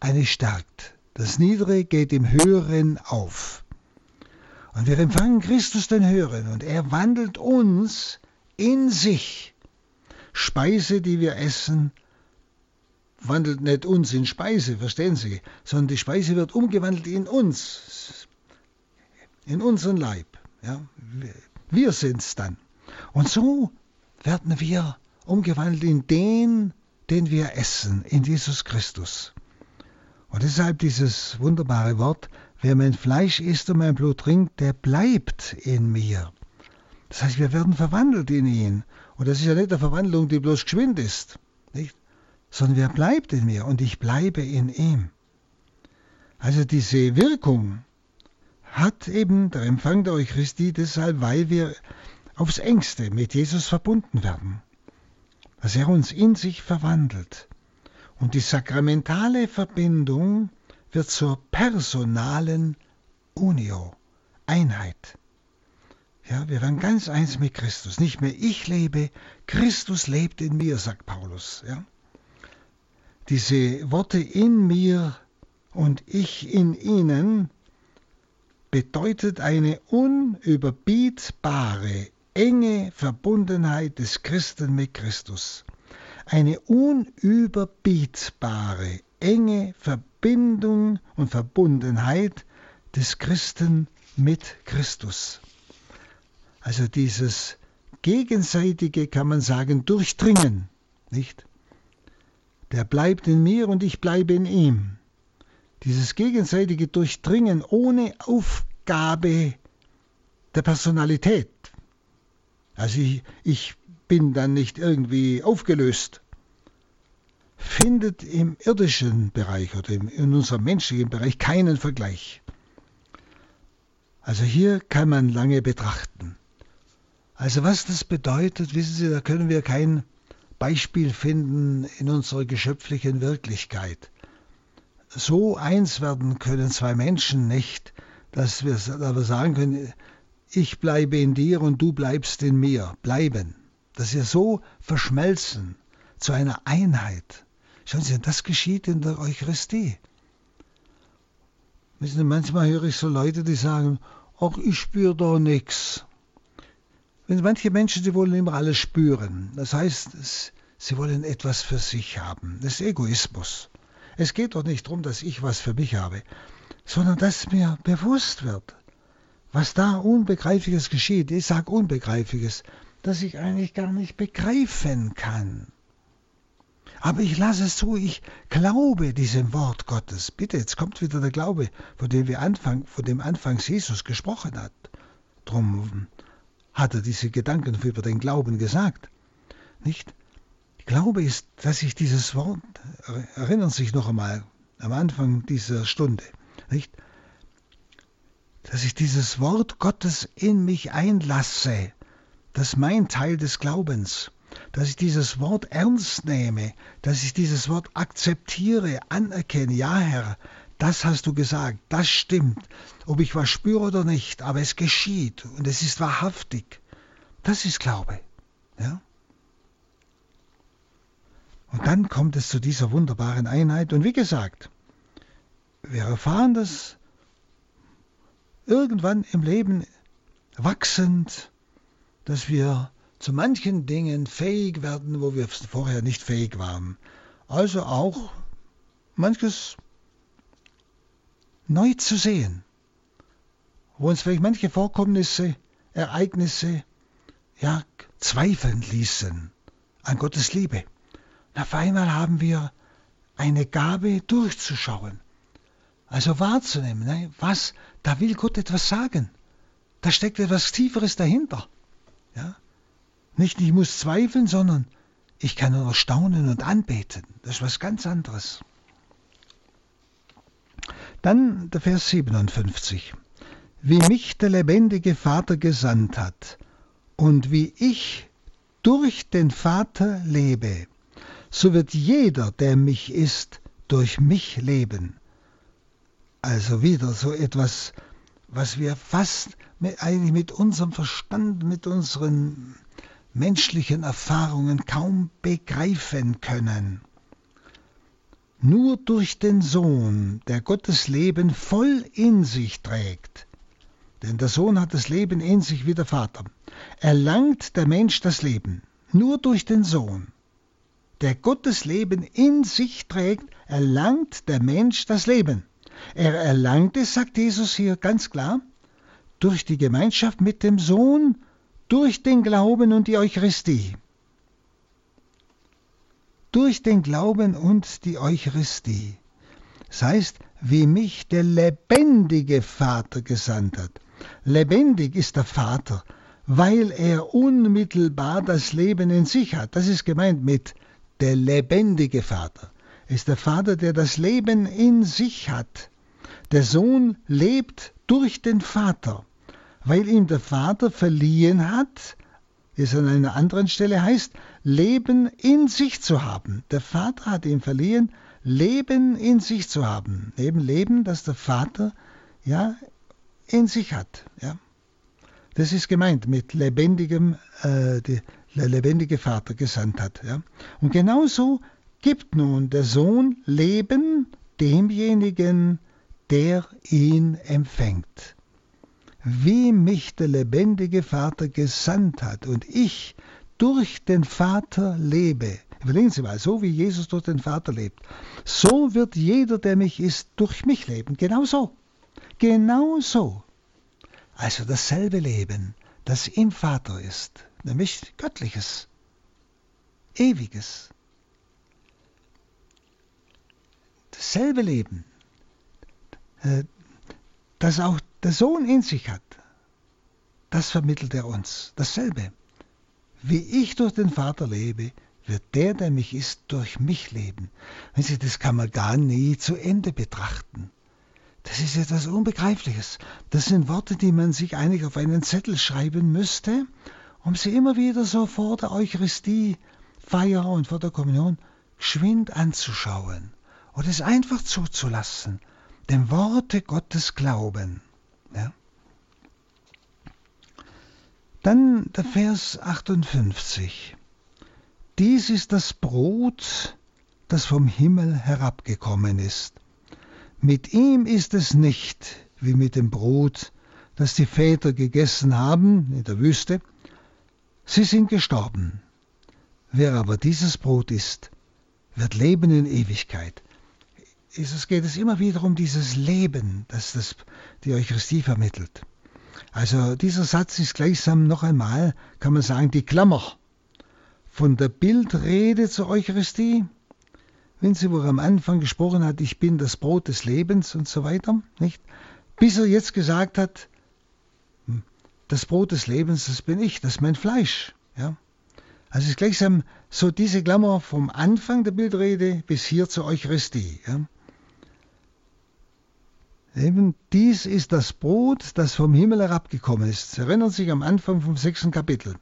eine stärkt. Das Niedere geht im Höheren auf. Und wir empfangen Christus den Höheren und er wandelt uns in sich. Speise, die wir essen, wandelt nicht uns in Speise, verstehen Sie, sondern die Speise wird umgewandelt in uns, in unseren Leib. Ja? Wir sind's dann. Und so werden wir umgewandelt in den, den wir essen, in Jesus Christus. Und deshalb dieses wunderbare Wort, wer mein Fleisch isst und mein Blut trinkt, der bleibt in mir. Das heißt, wir werden verwandelt in ihn. Und das ist ja nicht eine Verwandlung, die bloß geschwind ist, nicht? sondern wer bleibt in mir und ich bleibe in ihm. Also diese Wirkung hat eben der Empfang der Eucharistie deshalb, weil wir aufs engste mit Jesus verbunden werden, dass er uns in sich verwandelt. Und die sakramentale Verbindung wird zur personalen Unio, Einheit. Ja, wir werden ganz eins mit Christus. Nicht mehr ich lebe, Christus lebt in mir, sagt Paulus. Ja. Diese Worte in mir und ich in ihnen bedeutet eine unüberbietbare, enge Verbundenheit des Christen mit Christus eine unüberbietbare, enge Verbindung und Verbundenheit des Christen mit Christus. Also dieses gegenseitige, kann man sagen, Durchdringen, nicht? Der bleibt in mir und ich bleibe in ihm. Dieses gegenseitige Durchdringen ohne Aufgabe der Personalität. Also ich, ich bin dann nicht irgendwie aufgelöst, findet im irdischen Bereich oder in unserem menschlichen Bereich keinen Vergleich. Also hier kann man lange betrachten. Also was das bedeutet, wissen Sie, da können wir kein Beispiel finden in unserer geschöpflichen Wirklichkeit. So eins werden können zwei Menschen nicht, dass wir aber sagen können, ich bleibe in dir und du bleibst in mir. Bleiben dass wir so verschmelzen zu einer Einheit. Schauen Sie, das geschieht in der Eucharistie. Sie, manchmal höre ich so Leute, die sagen, ach, ich spüre da nichts. Manche Menschen, die wollen immer alles spüren. Das heißt, sie wollen etwas für sich haben. Das ist Egoismus. Es geht doch nicht darum, dass ich was für mich habe, sondern dass mir bewusst wird, was da Unbegreifliches geschieht. Ich sage Unbegreifliches, das ich eigentlich gar nicht begreifen kann. Aber ich lasse es zu, ich glaube diesem Wort Gottes. Bitte, jetzt kommt wieder der Glaube, von dem wir Anfang, von dem anfangs Jesus gesprochen hat. Drum hat er diese Gedanken über den Glauben gesagt. Nicht? Glaube ist, dass ich dieses Wort, erinnern Sie sich noch einmal am Anfang dieser Stunde, nicht? Dass ich dieses Wort Gottes in mich einlasse das ist mein Teil des Glaubens, dass ich dieses Wort ernst nehme, dass ich dieses Wort akzeptiere, anerkenne. Ja, Herr, das hast du gesagt, das stimmt, ob ich was spüre oder nicht, aber es geschieht und es ist wahrhaftig. Das ist Glaube. Ja? Und dann kommt es zu dieser wunderbaren Einheit. Und wie gesagt, wir erfahren das irgendwann im Leben wachsend, dass wir zu manchen Dingen fähig werden, wo wir vorher nicht fähig waren. Also auch manches neu zu sehen, wo uns vielleicht manche Vorkommnisse, Ereignisse ja zweifeln ließen an Gottes Liebe. Und auf einmal haben wir eine Gabe durchzuschauen, also wahrzunehmen, ne? was, da will Gott etwas sagen. Da steckt etwas Tieferes dahinter. Ja? Nicht, ich muss zweifeln, sondern ich kann nur staunen und anbeten. Das ist was ganz anderes. Dann der Vers 57. wie mich der lebendige Vater gesandt hat und wie ich durch den Vater lebe, so wird jeder, der mich ist, durch mich leben. Also wieder so etwas, was wir fast mit, eigentlich mit unserem Verstand, mit unseren menschlichen Erfahrungen kaum begreifen können. Nur durch den Sohn, der Gottes Leben voll in sich trägt, denn der Sohn hat das Leben in sich wie der Vater, erlangt der Mensch das Leben. Nur durch den Sohn, der Gottes Leben in sich trägt, erlangt der Mensch das Leben. Er erlangt es, sagt Jesus hier ganz klar, durch die Gemeinschaft mit dem Sohn, durch den Glauben und die Eucharistie. Durch den Glauben und die Eucharistie. Das heißt, wie mich der lebendige Vater gesandt hat. Lebendig ist der Vater, weil er unmittelbar das Leben in sich hat. Das ist gemeint mit der lebendige Vater. Ist der Vater, der das Leben in sich hat. Der Sohn lebt durch den Vater, weil ihm der Vater verliehen hat, wie es an einer anderen Stelle heißt, Leben in sich zu haben. Der Vater hat ihm verliehen, Leben in sich zu haben. Eben Leben, das der Vater ja in sich hat. Ja. Das ist gemeint mit lebendigem, äh, die, der lebendige Vater gesandt hat. Ja. Und genauso gibt nun der Sohn Leben demjenigen, der ihn empfängt. Wie mich der lebendige Vater gesandt hat und ich durch den Vater lebe. Überlegen Sie mal, so wie Jesus durch den Vater lebt, so wird jeder, der mich ist, durch mich leben. Genau so. Genau so. Also dasselbe Leben, das im Vater ist, nämlich göttliches, ewiges. Dasselbe Leben, äh, das auch der Sohn in sich hat, das vermittelt er uns. Dasselbe. Wie ich durch den Vater lebe, wird der, der mich ist, durch mich leben. Wenn Sie, das kann man gar nie zu Ende betrachten. Das ist etwas Unbegreifliches. Das sind Worte, die man sich eigentlich auf einen Zettel schreiben müsste, um sie immer wieder so vor der Eucharistiefeier und vor der Kommunion geschwind anzuschauen und es einfach zuzulassen, dem Worte Gottes glauben. Ja? Dann der Vers 58. Dies ist das Brot, das vom Himmel herabgekommen ist. Mit ihm ist es nicht wie mit dem Brot, das die Väter gegessen haben in der Wüste. Sie sind gestorben. Wer aber dieses Brot isst, wird leben in Ewigkeit. Es geht es immer wieder um dieses Leben, das, das die Eucharistie vermittelt. Also dieser Satz ist gleichsam noch einmal, kann man sagen, die Klammer von der Bildrede zur Eucharistie wenn sie wo er am Anfang gesprochen hat, ich bin das Brot des Lebens und so weiter, nicht? Bis er jetzt gesagt hat, hm, das Brot des Lebens, das bin ich, das ist mein Fleisch, ja? Also es ist gleichsam so diese Klammer vom Anfang der Bildrede bis hier zur Eucharistie, ja? Eben dies ist das Brot, das vom Himmel herabgekommen ist. Sie erinnern sich am Anfang vom sechsten Kapitel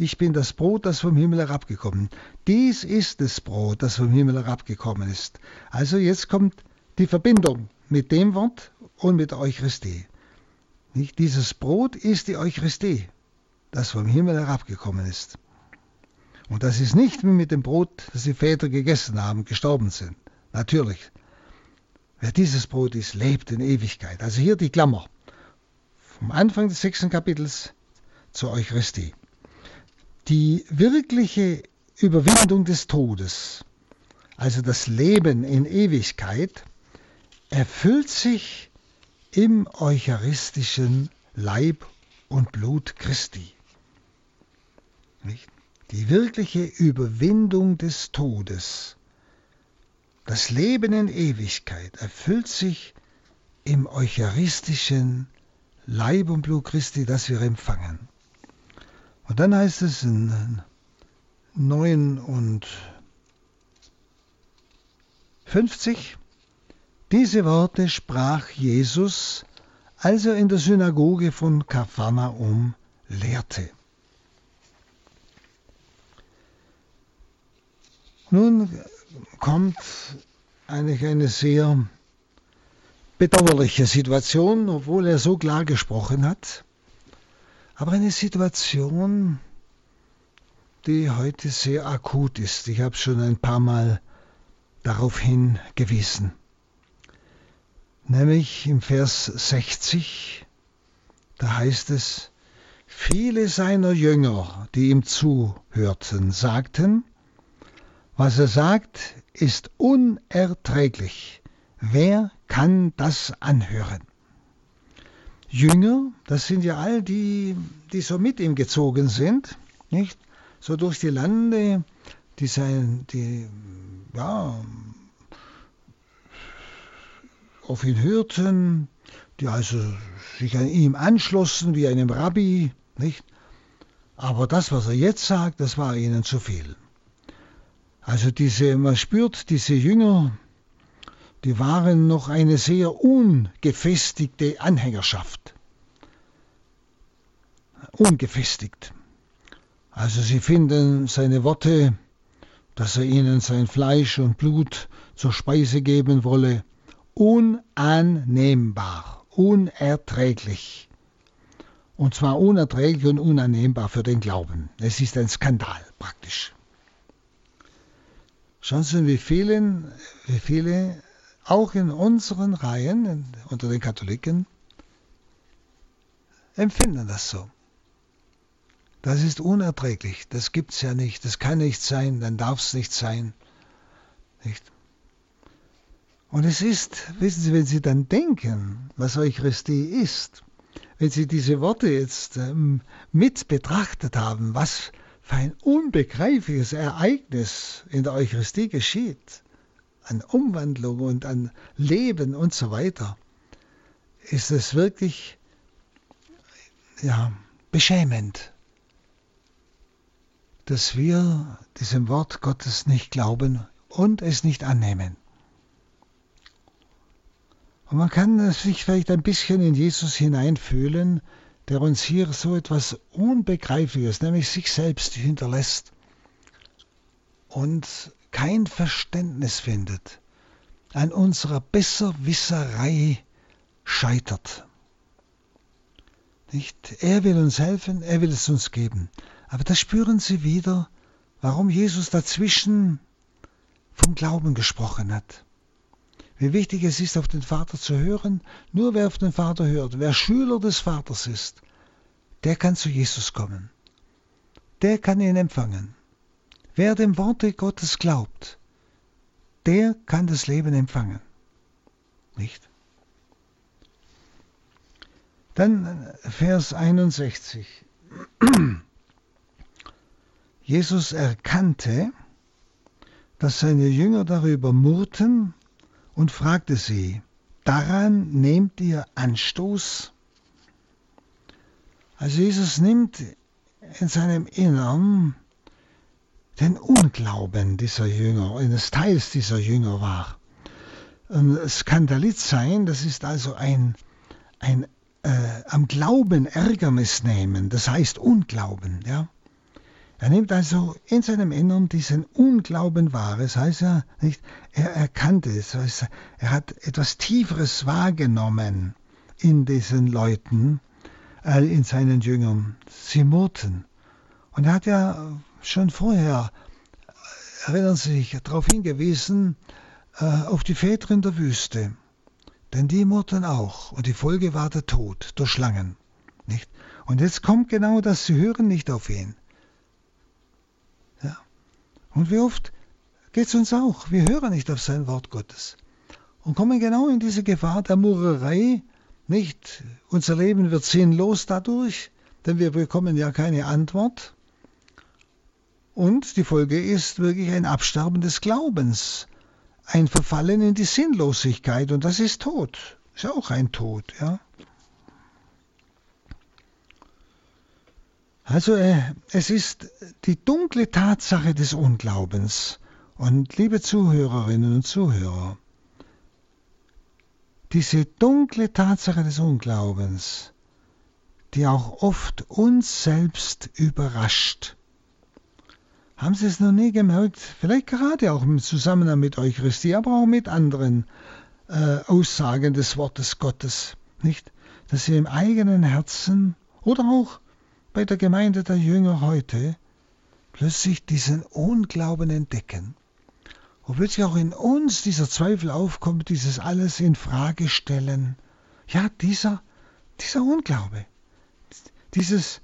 ich bin das Brot, das vom Himmel herabgekommen. Dies ist das Brot, das vom Himmel herabgekommen ist. Also jetzt kommt die Verbindung mit dem Wort und mit der Eucharistie. Nicht? Dieses Brot ist die Eucharistie, das vom Himmel herabgekommen ist. Und das ist nicht wie mit dem Brot, das die Väter gegessen haben, gestorben sind. Natürlich. Wer dieses Brot ist, lebt in Ewigkeit. Also hier die Klammer. Vom Anfang des sechsten Kapitels zur Eucharistie. Die wirkliche Überwindung des Todes, also das Leben in Ewigkeit, erfüllt sich im eucharistischen Leib und Blut Christi. Die wirkliche Überwindung des Todes, das Leben in Ewigkeit erfüllt sich im eucharistischen Leib und Blut Christi, das wir empfangen. Und dann heißt es in 59, diese Worte sprach Jesus, als er in der Synagoge von Kapharnaum lehrte. Nun kommt eigentlich eine sehr bedauerliche Situation, obwohl er so klar gesprochen hat, aber eine Situation, die heute sehr akut ist. Ich habe schon ein paar Mal darauf hingewiesen. Nämlich im Vers 60, da heißt es, viele seiner Jünger, die ihm zuhörten, sagten, was er sagt, ist unerträglich. Wer kann das anhören? Jünger, das sind ja all die, die so mit ihm gezogen sind, nicht? So durch die Lande, die sein, die, ja, auf ihn hörten, die also sich an ihm anschlossen wie einem Rabbi, nicht? Aber das, was er jetzt sagt, das war ihnen zu viel. Also diese, man spürt, diese Jünger, die waren noch eine sehr ungefestigte Anhängerschaft. Ungefestigt. Also sie finden seine Worte, dass er ihnen sein Fleisch und Blut zur Speise geben wolle, unannehmbar, unerträglich. Und zwar unerträglich und unannehmbar für den Glauben. Es ist ein Skandal praktisch. Schauen Sie, wie, vielen, wie viele auch in unseren Reihen unter den Katholiken empfinden das so. Das ist unerträglich, das gibt es ja nicht, das kann nicht sein, dann darf es nicht sein. Nicht? Und es ist, wissen Sie, wenn Sie dann denken, was Eucharistie ist, wenn Sie diese Worte jetzt ähm, mit betrachtet haben, was ein unbegreifliches Ereignis in der Eucharistie geschieht, an Umwandlung und an Leben und so weiter, ist es wirklich ja, beschämend, dass wir diesem Wort Gottes nicht glauben und es nicht annehmen. Und man kann sich vielleicht ein bisschen in Jesus hineinfühlen, der uns hier so etwas Unbegreifliches, nämlich sich selbst hinterlässt und kein Verständnis findet, an unserer Besserwisserei scheitert. Nicht? Er will uns helfen, er will es uns geben. Aber da spüren Sie wieder, warum Jesus dazwischen vom Glauben gesprochen hat. Wie wichtig es ist, auf den Vater zu hören. Nur wer auf den Vater hört, wer Schüler des Vaters ist, der kann zu Jesus kommen. Der kann ihn empfangen. Wer dem Worte Gottes glaubt, der kann das Leben empfangen. Nicht? Dann Vers 61. Jesus erkannte, dass seine Jünger darüber murrten und fragte sie, daran nehmt ihr Anstoß? Also Jesus nimmt in seinem Innern den Unglauben dieser Jünger, eines Teils dieser Jünger wahr. Und Skandalit sein, das ist also ein, ein äh, am Glauben Ärgernis nehmen, das heißt Unglauben, ja. Er nimmt also in seinem Innern diesen Unglauben wahr. Das heißt ja nicht, er erkannte es. Er hat etwas Tieferes wahrgenommen in diesen Leuten, äh, in seinen Jüngern. Sie murrten. Und er hat ja schon vorher, äh, erinnern Sie sich, darauf hingewiesen, äh, auf die Väter in der Wüste. Denn die murrten auch. Und die Folge war der Tod durch Schlangen. Nicht? Und jetzt kommt genau das, sie hören nicht auf ihn. Und wie oft geht es uns auch? Wir hören nicht auf sein Wort Gottes und kommen genau in diese Gefahr der Murrerei. Nicht, unser Leben wird sinnlos dadurch, denn wir bekommen ja keine Antwort. Und die Folge ist wirklich ein Absterben des Glaubens, ein Verfallen in die Sinnlosigkeit und das ist Tod. Ist ja auch ein Tod, ja. Also äh, es ist die dunkle Tatsache des Unglaubens. Und liebe Zuhörerinnen und Zuhörer, diese dunkle Tatsache des Unglaubens, die auch oft uns selbst überrascht. Haben Sie es noch nie gemerkt? Vielleicht gerade auch im Zusammenhang mit Eucharistie, aber auch mit anderen äh, Aussagen des Wortes Gottes, nicht? Dass Sie im eigenen Herzen oder auch bei der Gemeinde der Jünger heute plötzlich diesen Unglauben entdecken. Wo plötzlich auch in uns dieser Zweifel aufkommt, dieses alles in Frage stellen. Ja, dieser, dieser Unglaube, dieses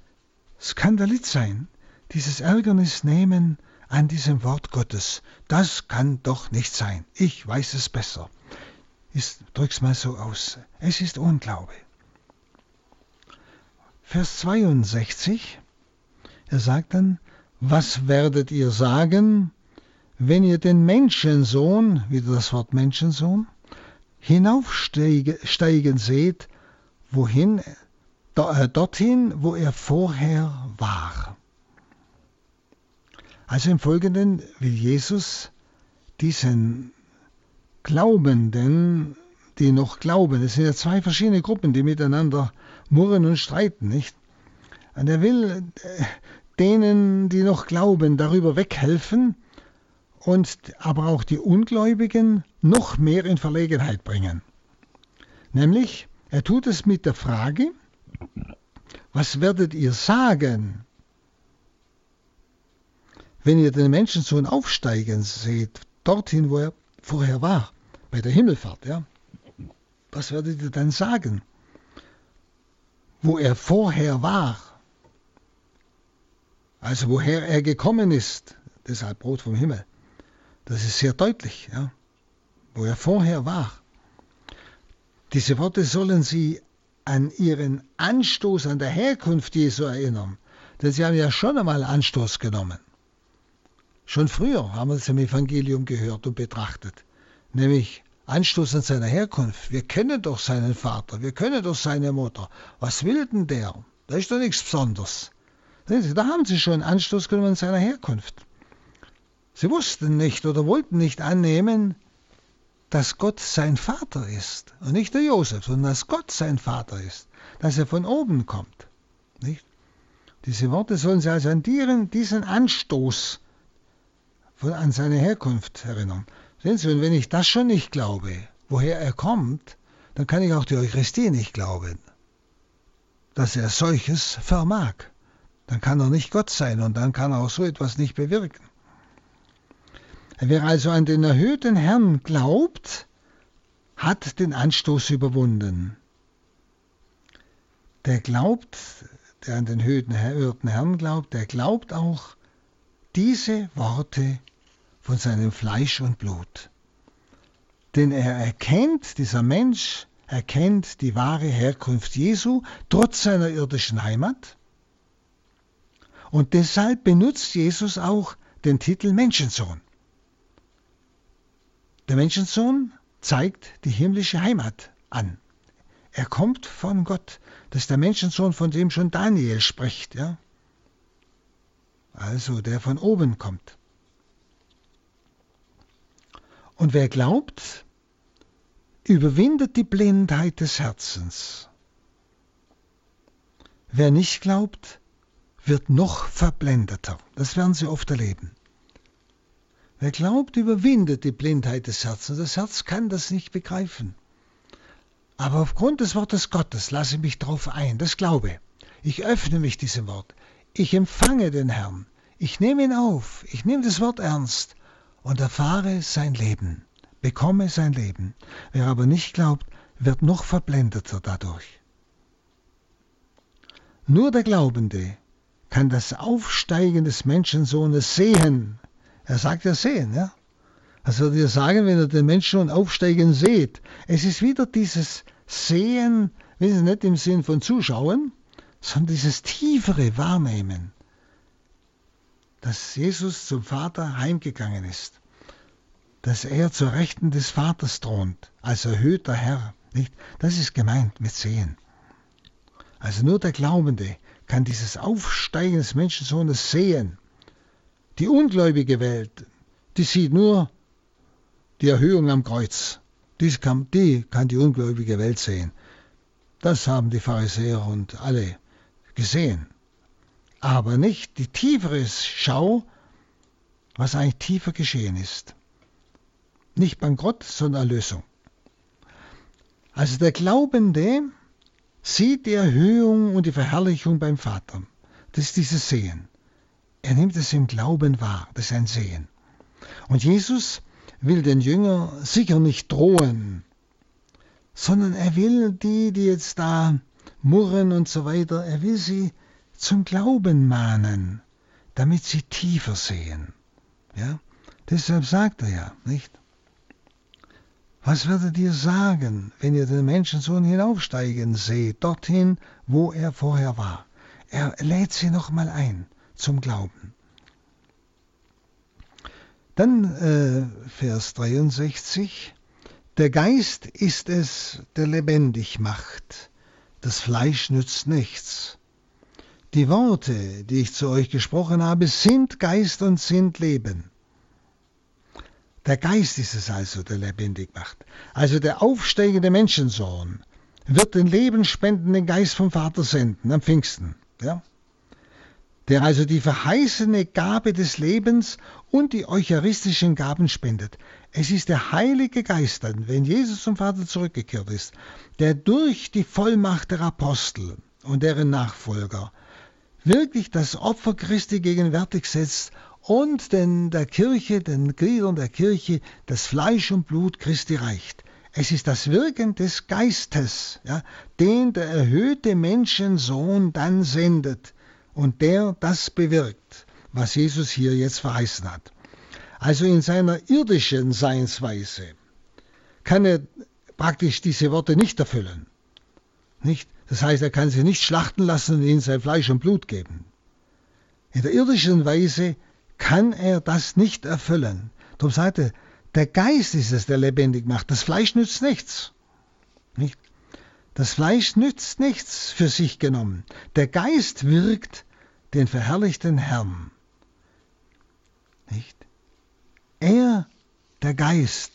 Skandalitsein, dieses Ärgernis nehmen an diesem Wort Gottes, das kann doch nicht sein. Ich weiß es besser. Ich drück's mal so aus. Es ist Unglaube. Vers 62, er sagt dann, was werdet ihr sagen, wenn ihr den Menschensohn, wieder das Wort Menschensohn, hinaufsteigen seht, wohin, äh, dorthin, wo er vorher war. Also im Folgenden will Jesus diesen Glaubenden, die noch glauben, es sind ja zwei verschiedene Gruppen, die miteinander murren und streiten, nicht? Und er will äh, denen, die noch glauben, darüber weghelfen und aber auch die Ungläubigen noch mehr in Verlegenheit bringen. Nämlich, er tut es mit der Frage, was werdet ihr sagen, wenn ihr den Menschensohn aufsteigen seht, dorthin, wo er vorher war, bei der Himmelfahrt, ja? Was werdet ihr dann sagen? Wo er vorher war, also woher er gekommen ist, deshalb Brot vom Himmel. Das ist sehr deutlich, ja, wo er vorher war. Diese Worte sollen Sie an Ihren Anstoß an der Herkunft Jesu erinnern, denn Sie haben ja schon einmal Anstoß genommen. Schon früher haben wir es im Evangelium gehört und betrachtet, nämlich Anstoß an seiner Herkunft. Wir kennen doch seinen Vater, wir kennen doch seine Mutter. Was will denn der? Da ist doch nichts Besonderes. Sehen Sie, da haben Sie schon Anstoß genommen an seiner Herkunft. Sie wussten nicht oder wollten nicht annehmen, dass Gott sein Vater ist und nicht der Josef, sondern dass Gott sein Vater ist, dass er von oben kommt. Nicht? Diese Worte sollen Sie also an diesen Anstoß von, an seine Herkunft erinnern. Und wenn ich das schon nicht glaube, woher er kommt, dann kann ich auch die Eucharistie nicht glauben, dass er solches vermag dann kann er nicht Gott sein und dann kann er auch so etwas nicht bewirken. Wer also an den erhöhten Herrn glaubt, hat den Anstoß überwunden. Der glaubt, der an den erhöhten Herrn glaubt, der glaubt auch diese Worte von seinem Fleisch und Blut. Denn er erkennt, dieser Mensch erkennt die wahre Herkunft Jesu trotz seiner irdischen Heimat und deshalb benutzt Jesus auch den Titel Menschensohn. Der Menschensohn zeigt die himmlische Heimat an. Er kommt von Gott. Das ist der Menschensohn, von dem schon Daniel spricht. Ja? Also der von oben kommt. Und wer glaubt, überwindet die Blindheit des Herzens. Wer nicht glaubt, wird noch verblendeter. Das werden Sie oft erleben. Wer glaubt, überwindet die Blindheit des Herzens. Das Herz kann das nicht begreifen. Aber aufgrund des Wortes Gottes lasse ich mich darauf ein. Das glaube. Ich öffne mich diesem Wort. Ich empfange den Herrn. Ich nehme ihn auf. Ich nehme das Wort ernst und erfahre sein Leben. Bekomme sein Leben. Wer aber nicht glaubt, wird noch verblendeter dadurch. Nur der Glaubende kann das Aufsteigen des Menschensohnes sehen. Er sagt ja sehen, ja. Was würde ihr sagen, wenn ihr den Menschensohn aufsteigen seht? Es ist wieder dieses Sehen, wissen Sie, nicht im Sinn von Zuschauen, sondern dieses tiefere Wahrnehmen, dass Jesus zum Vater heimgegangen ist, dass er zur Rechten des Vaters thront, als erhöhter Herr. Nicht? Das ist gemeint mit Sehen. Also nur der Glaubende kann dieses Aufsteigen des Menschensohnes sehen. Die ungläubige Welt, die sieht nur die Erhöhung am Kreuz. Dies kann, die kann die ungläubige Welt sehen. Das haben die Pharisäer und alle gesehen. Aber nicht die tiefere Schau, was eigentlich tiefer geschehen ist. Nicht Bankrott, sondern Erlösung. Also der Glaubende sieht die Erhöhung und die Verherrlichung beim Vater. Das ist dieses Sehen. Er nimmt es im Glauben wahr, das ist ein Sehen. Und Jesus will den Jünger sicher nicht drohen, sondern er will die, die jetzt da murren und so weiter, er will sie zum Glauben mahnen, damit sie tiefer sehen. Ja? Deshalb sagt er ja, nicht? Was werdet ihr sagen, wenn ihr den Menschensohn hinaufsteigen seht, dorthin, wo er vorher war? Er lädt sie nochmal ein zum Glauben. Dann äh, Vers 63. Der Geist ist es, der lebendig macht. Das Fleisch nützt nichts. Die Worte, die ich zu euch gesprochen habe, sind Geist und sind Leben. Der Geist ist es also, der lebendig macht. Also der aufsteigende Menschensohn wird den lebenspendenden Geist vom Vater senden am Pfingsten. Ja? der also die verheißene Gabe des Lebens und die eucharistischen Gaben spendet. Es ist der Heilige Geist dann, wenn Jesus zum Vater zurückgekehrt ist, der durch die Vollmacht der Apostel und deren Nachfolger wirklich das Opfer Christi gegenwärtig setzt und den der Kirche, den Gliedern der Kirche, das Fleisch und Blut Christi reicht. Es ist das Wirken des Geistes, ja, den der erhöhte Menschensohn dann sendet und der das bewirkt, was Jesus hier jetzt verheißen hat. Also in seiner irdischen Seinsweise kann er praktisch diese Worte nicht erfüllen. Nicht? Das heißt, er kann sie nicht schlachten lassen und ihnen sein Fleisch und Blut geben. In der irdischen Weise kann er das nicht erfüllen. Darum sagt er, der Geist ist es, der lebendig macht. Das Fleisch nützt nichts. Nicht? Das Fleisch nützt nichts für sich genommen. Der Geist wirkt den verherrlichten Herrn. Nicht? Er, der Geist,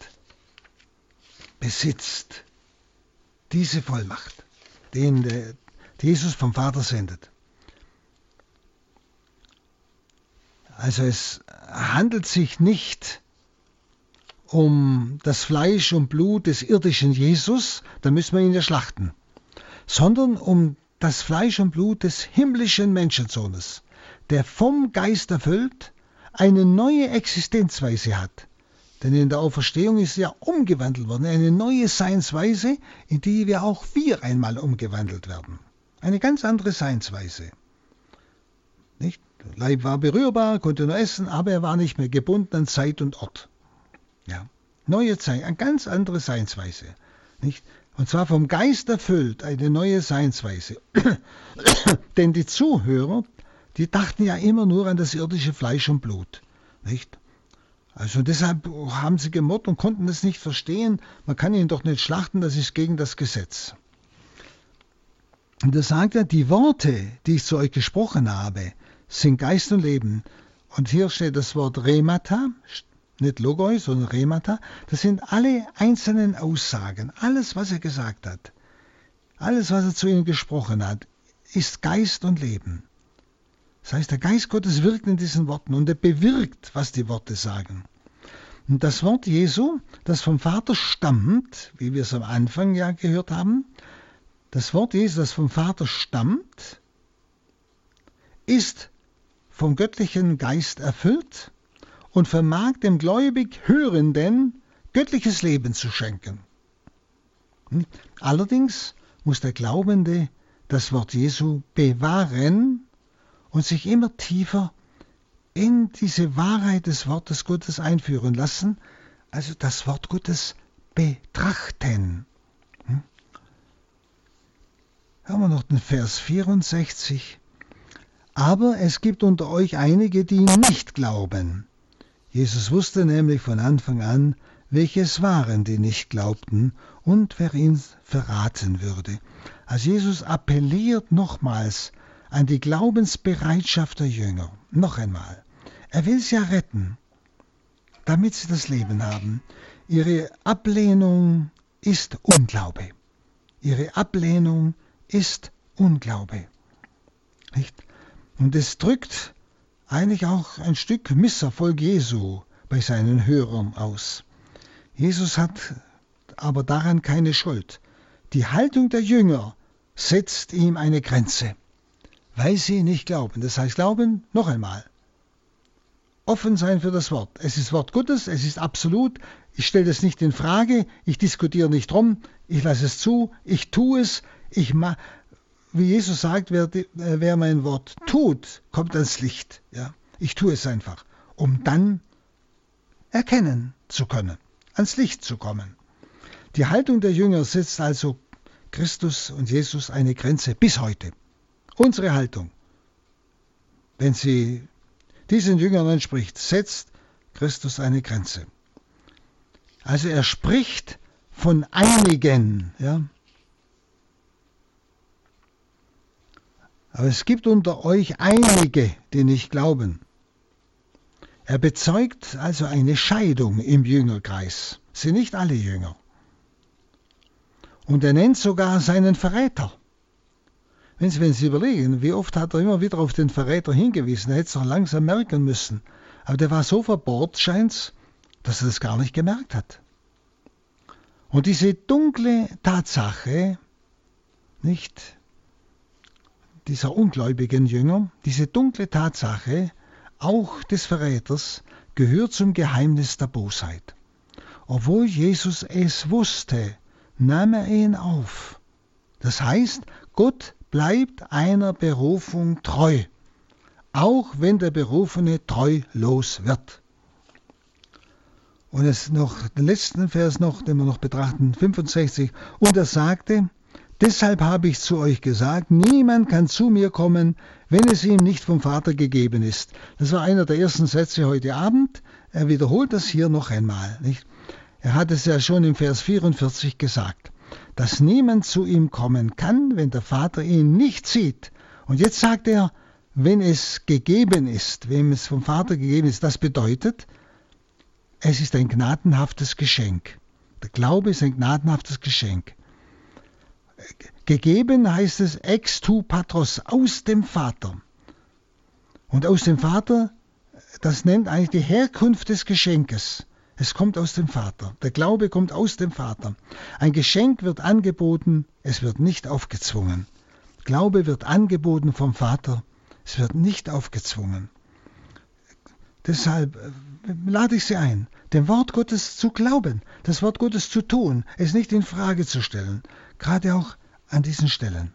besitzt diese Vollmacht, den der Jesus vom Vater sendet. Also es handelt sich nicht um das Fleisch und Blut des irdischen Jesus, da müssen wir ihn ja schlachten, sondern um das Fleisch und Blut des himmlischen Menschensohnes, der vom Geist erfüllt eine neue Existenzweise hat. Denn in der Auferstehung ist ja umgewandelt worden, eine neue Seinsweise, in die wir auch wir einmal umgewandelt werden. Eine ganz andere Seinsweise. Nicht? Der Leib war berührbar, konnte nur essen, aber er war nicht mehr gebunden an Zeit und Ort. Ja. Neue Zeit, eine ganz andere Seinsweise. Nicht? Und zwar vom Geist erfüllt, eine neue Seinsweise. Denn die Zuhörer, die dachten ja immer nur an das irdische Fleisch und Blut. Nicht? Also deshalb haben sie gemurrt und konnten das nicht verstehen. Man kann ihn doch nicht schlachten, das ist gegen das Gesetz. Und da sagt er, die Worte, die ich zu euch gesprochen habe, sind Geist und Leben. Und hier steht das Wort Remata, nicht Logos, sondern Remata, das sind alle einzelnen Aussagen, alles, was er gesagt hat, alles, was er zu ihnen gesprochen hat, ist Geist und Leben. Das heißt, der Geist Gottes wirkt in diesen Worten und er bewirkt, was die Worte sagen. Und das Wort Jesu, das vom Vater stammt, wie wir es am Anfang ja gehört haben, das Wort Jesu, das vom Vater stammt, ist vom göttlichen Geist erfüllt und vermag dem gläubig Hörenden göttliches Leben zu schenken. Hm? Allerdings muss der Glaubende das Wort Jesu bewahren und sich immer tiefer in diese Wahrheit des Wortes Gottes einführen lassen, also das Wort Gottes betrachten. Hm? Haben wir noch den Vers 64. Aber es gibt unter euch einige, die nicht glauben. Jesus wusste nämlich von Anfang an, welche es waren, die nicht glaubten und wer ihn verraten würde. Also Jesus appelliert nochmals an die Glaubensbereitschaft der Jünger. Noch einmal. Er will sie ja retten. damit sie das Leben haben. Ihre Ablehnung ist Unglaube. Ihre Ablehnung ist Unglaube. Nicht? Und es drückt eigentlich auch ein Stück Misserfolg Jesu bei seinen Hörern aus. Jesus hat aber daran keine Schuld. Die Haltung der Jünger setzt ihm eine Grenze, weil sie nicht glauben. Das heißt, glauben noch einmal. Offen sein für das Wort. Es ist Wort Gottes, es ist absolut. Ich stelle das nicht in Frage, ich diskutiere nicht drum, ich lasse es zu, ich tue es, ich ma wie Jesus sagt, wer, äh, wer, mein Wort tut, kommt ans Licht. Ja? Ich tue es einfach, um dann erkennen zu können, ans Licht zu kommen. Die Haltung der Jünger setzt also Christus und Jesus eine Grenze bis heute. Unsere Haltung, wenn sie diesen Jüngern entspricht, setzt Christus eine Grenze. Also er spricht von einigen, ja, Aber es gibt unter euch einige, die nicht glauben. Er bezeugt also eine Scheidung im Jüngerkreis. Es sind nicht alle Jünger. Und er nennt sogar seinen Verräter. Wenn Sie, wenn Sie überlegen, wie oft hat er immer wieder auf den Verräter hingewiesen, er hätte es doch langsam merken müssen. Aber der war so verbohrt, scheint's, dass er das gar nicht gemerkt hat. Und diese dunkle Tatsache, nicht, dieser ungläubigen Jünger, diese dunkle Tatsache, auch des Verräters, gehört zum Geheimnis der Bosheit. Obwohl Jesus es wusste, nahm er ihn auf. Das heißt, Gott bleibt einer Berufung treu, auch wenn der Berufene treulos wird. Und es noch, den letzten Vers noch, den wir noch betrachten, 65. Und er sagte, Deshalb habe ich zu euch gesagt, niemand kann zu mir kommen, wenn es ihm nicht vom Vater gegeben ist. Das war einer der ersten Sätze heute Abend. Er wiederholt das hier noch einmal. Nicht? Er hat es ja schon im Vers 44 gesagt, dass niemand zu ihm kommen kann, wenn der Vater ihn nicht sieht. Und jetzt sagt er, wenn es gegeben ist, wem es vom Vater gegeben ist, das bedeutet, es ist ein gnadenhaftes Geschenk. Der Glaube ist ein gnadenhaftes Geschenk. Gegeben heißt es ex tu patros, aus dem Vater. Und aus dem Vater, das nennt eigentlich die Herkunft des Geschenkes. Es kommt aus dem Vater. Der Glaube kommt aus dem Vater. Ein Geschenk wird angeboten, es wird nicht aufgezwungen. Glaube wird angeboten vom Vater, es wird nicht aufgezwungen. Deshalb äh, lade ich Sie ein, dem Wort Gottes zu glauben, das Wort Gottes zu tun, es nicht in Frage zu stellen, gerade auch an diesen Stellen.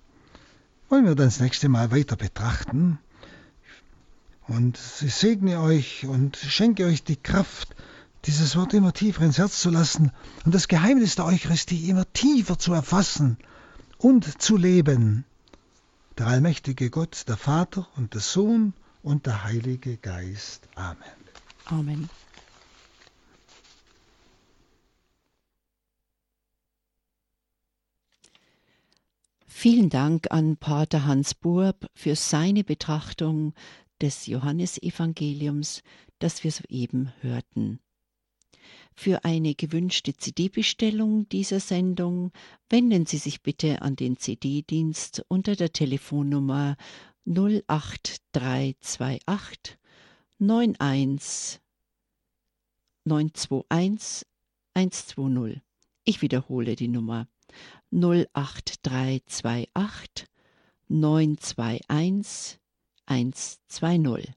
Wollen wir dann das nächste Mal weiter betrachten. Und ich segne euch und schenke euch die Kraft, dieses Wort immer tiefer ins Herz zu lassen und das Geheimnis der Eucharistie immer tiefer zu erfassen und zu leben. Der allmächtige Gott, der Vater und der Sohn und der Heilige Geist. Amen. Amen. Vielen Dank an Pater Hans Burb für seine Betrachtung des Johannesevangeliums, das wir soeben hörten. Für eine gewünschte CD-Bestellung dieser Sendung wenden Sie sich bitte an den CD-Dienst unter der Telefonnummer 08328 91 921 120. Ich wiederhole die Nummer 08328 921 120.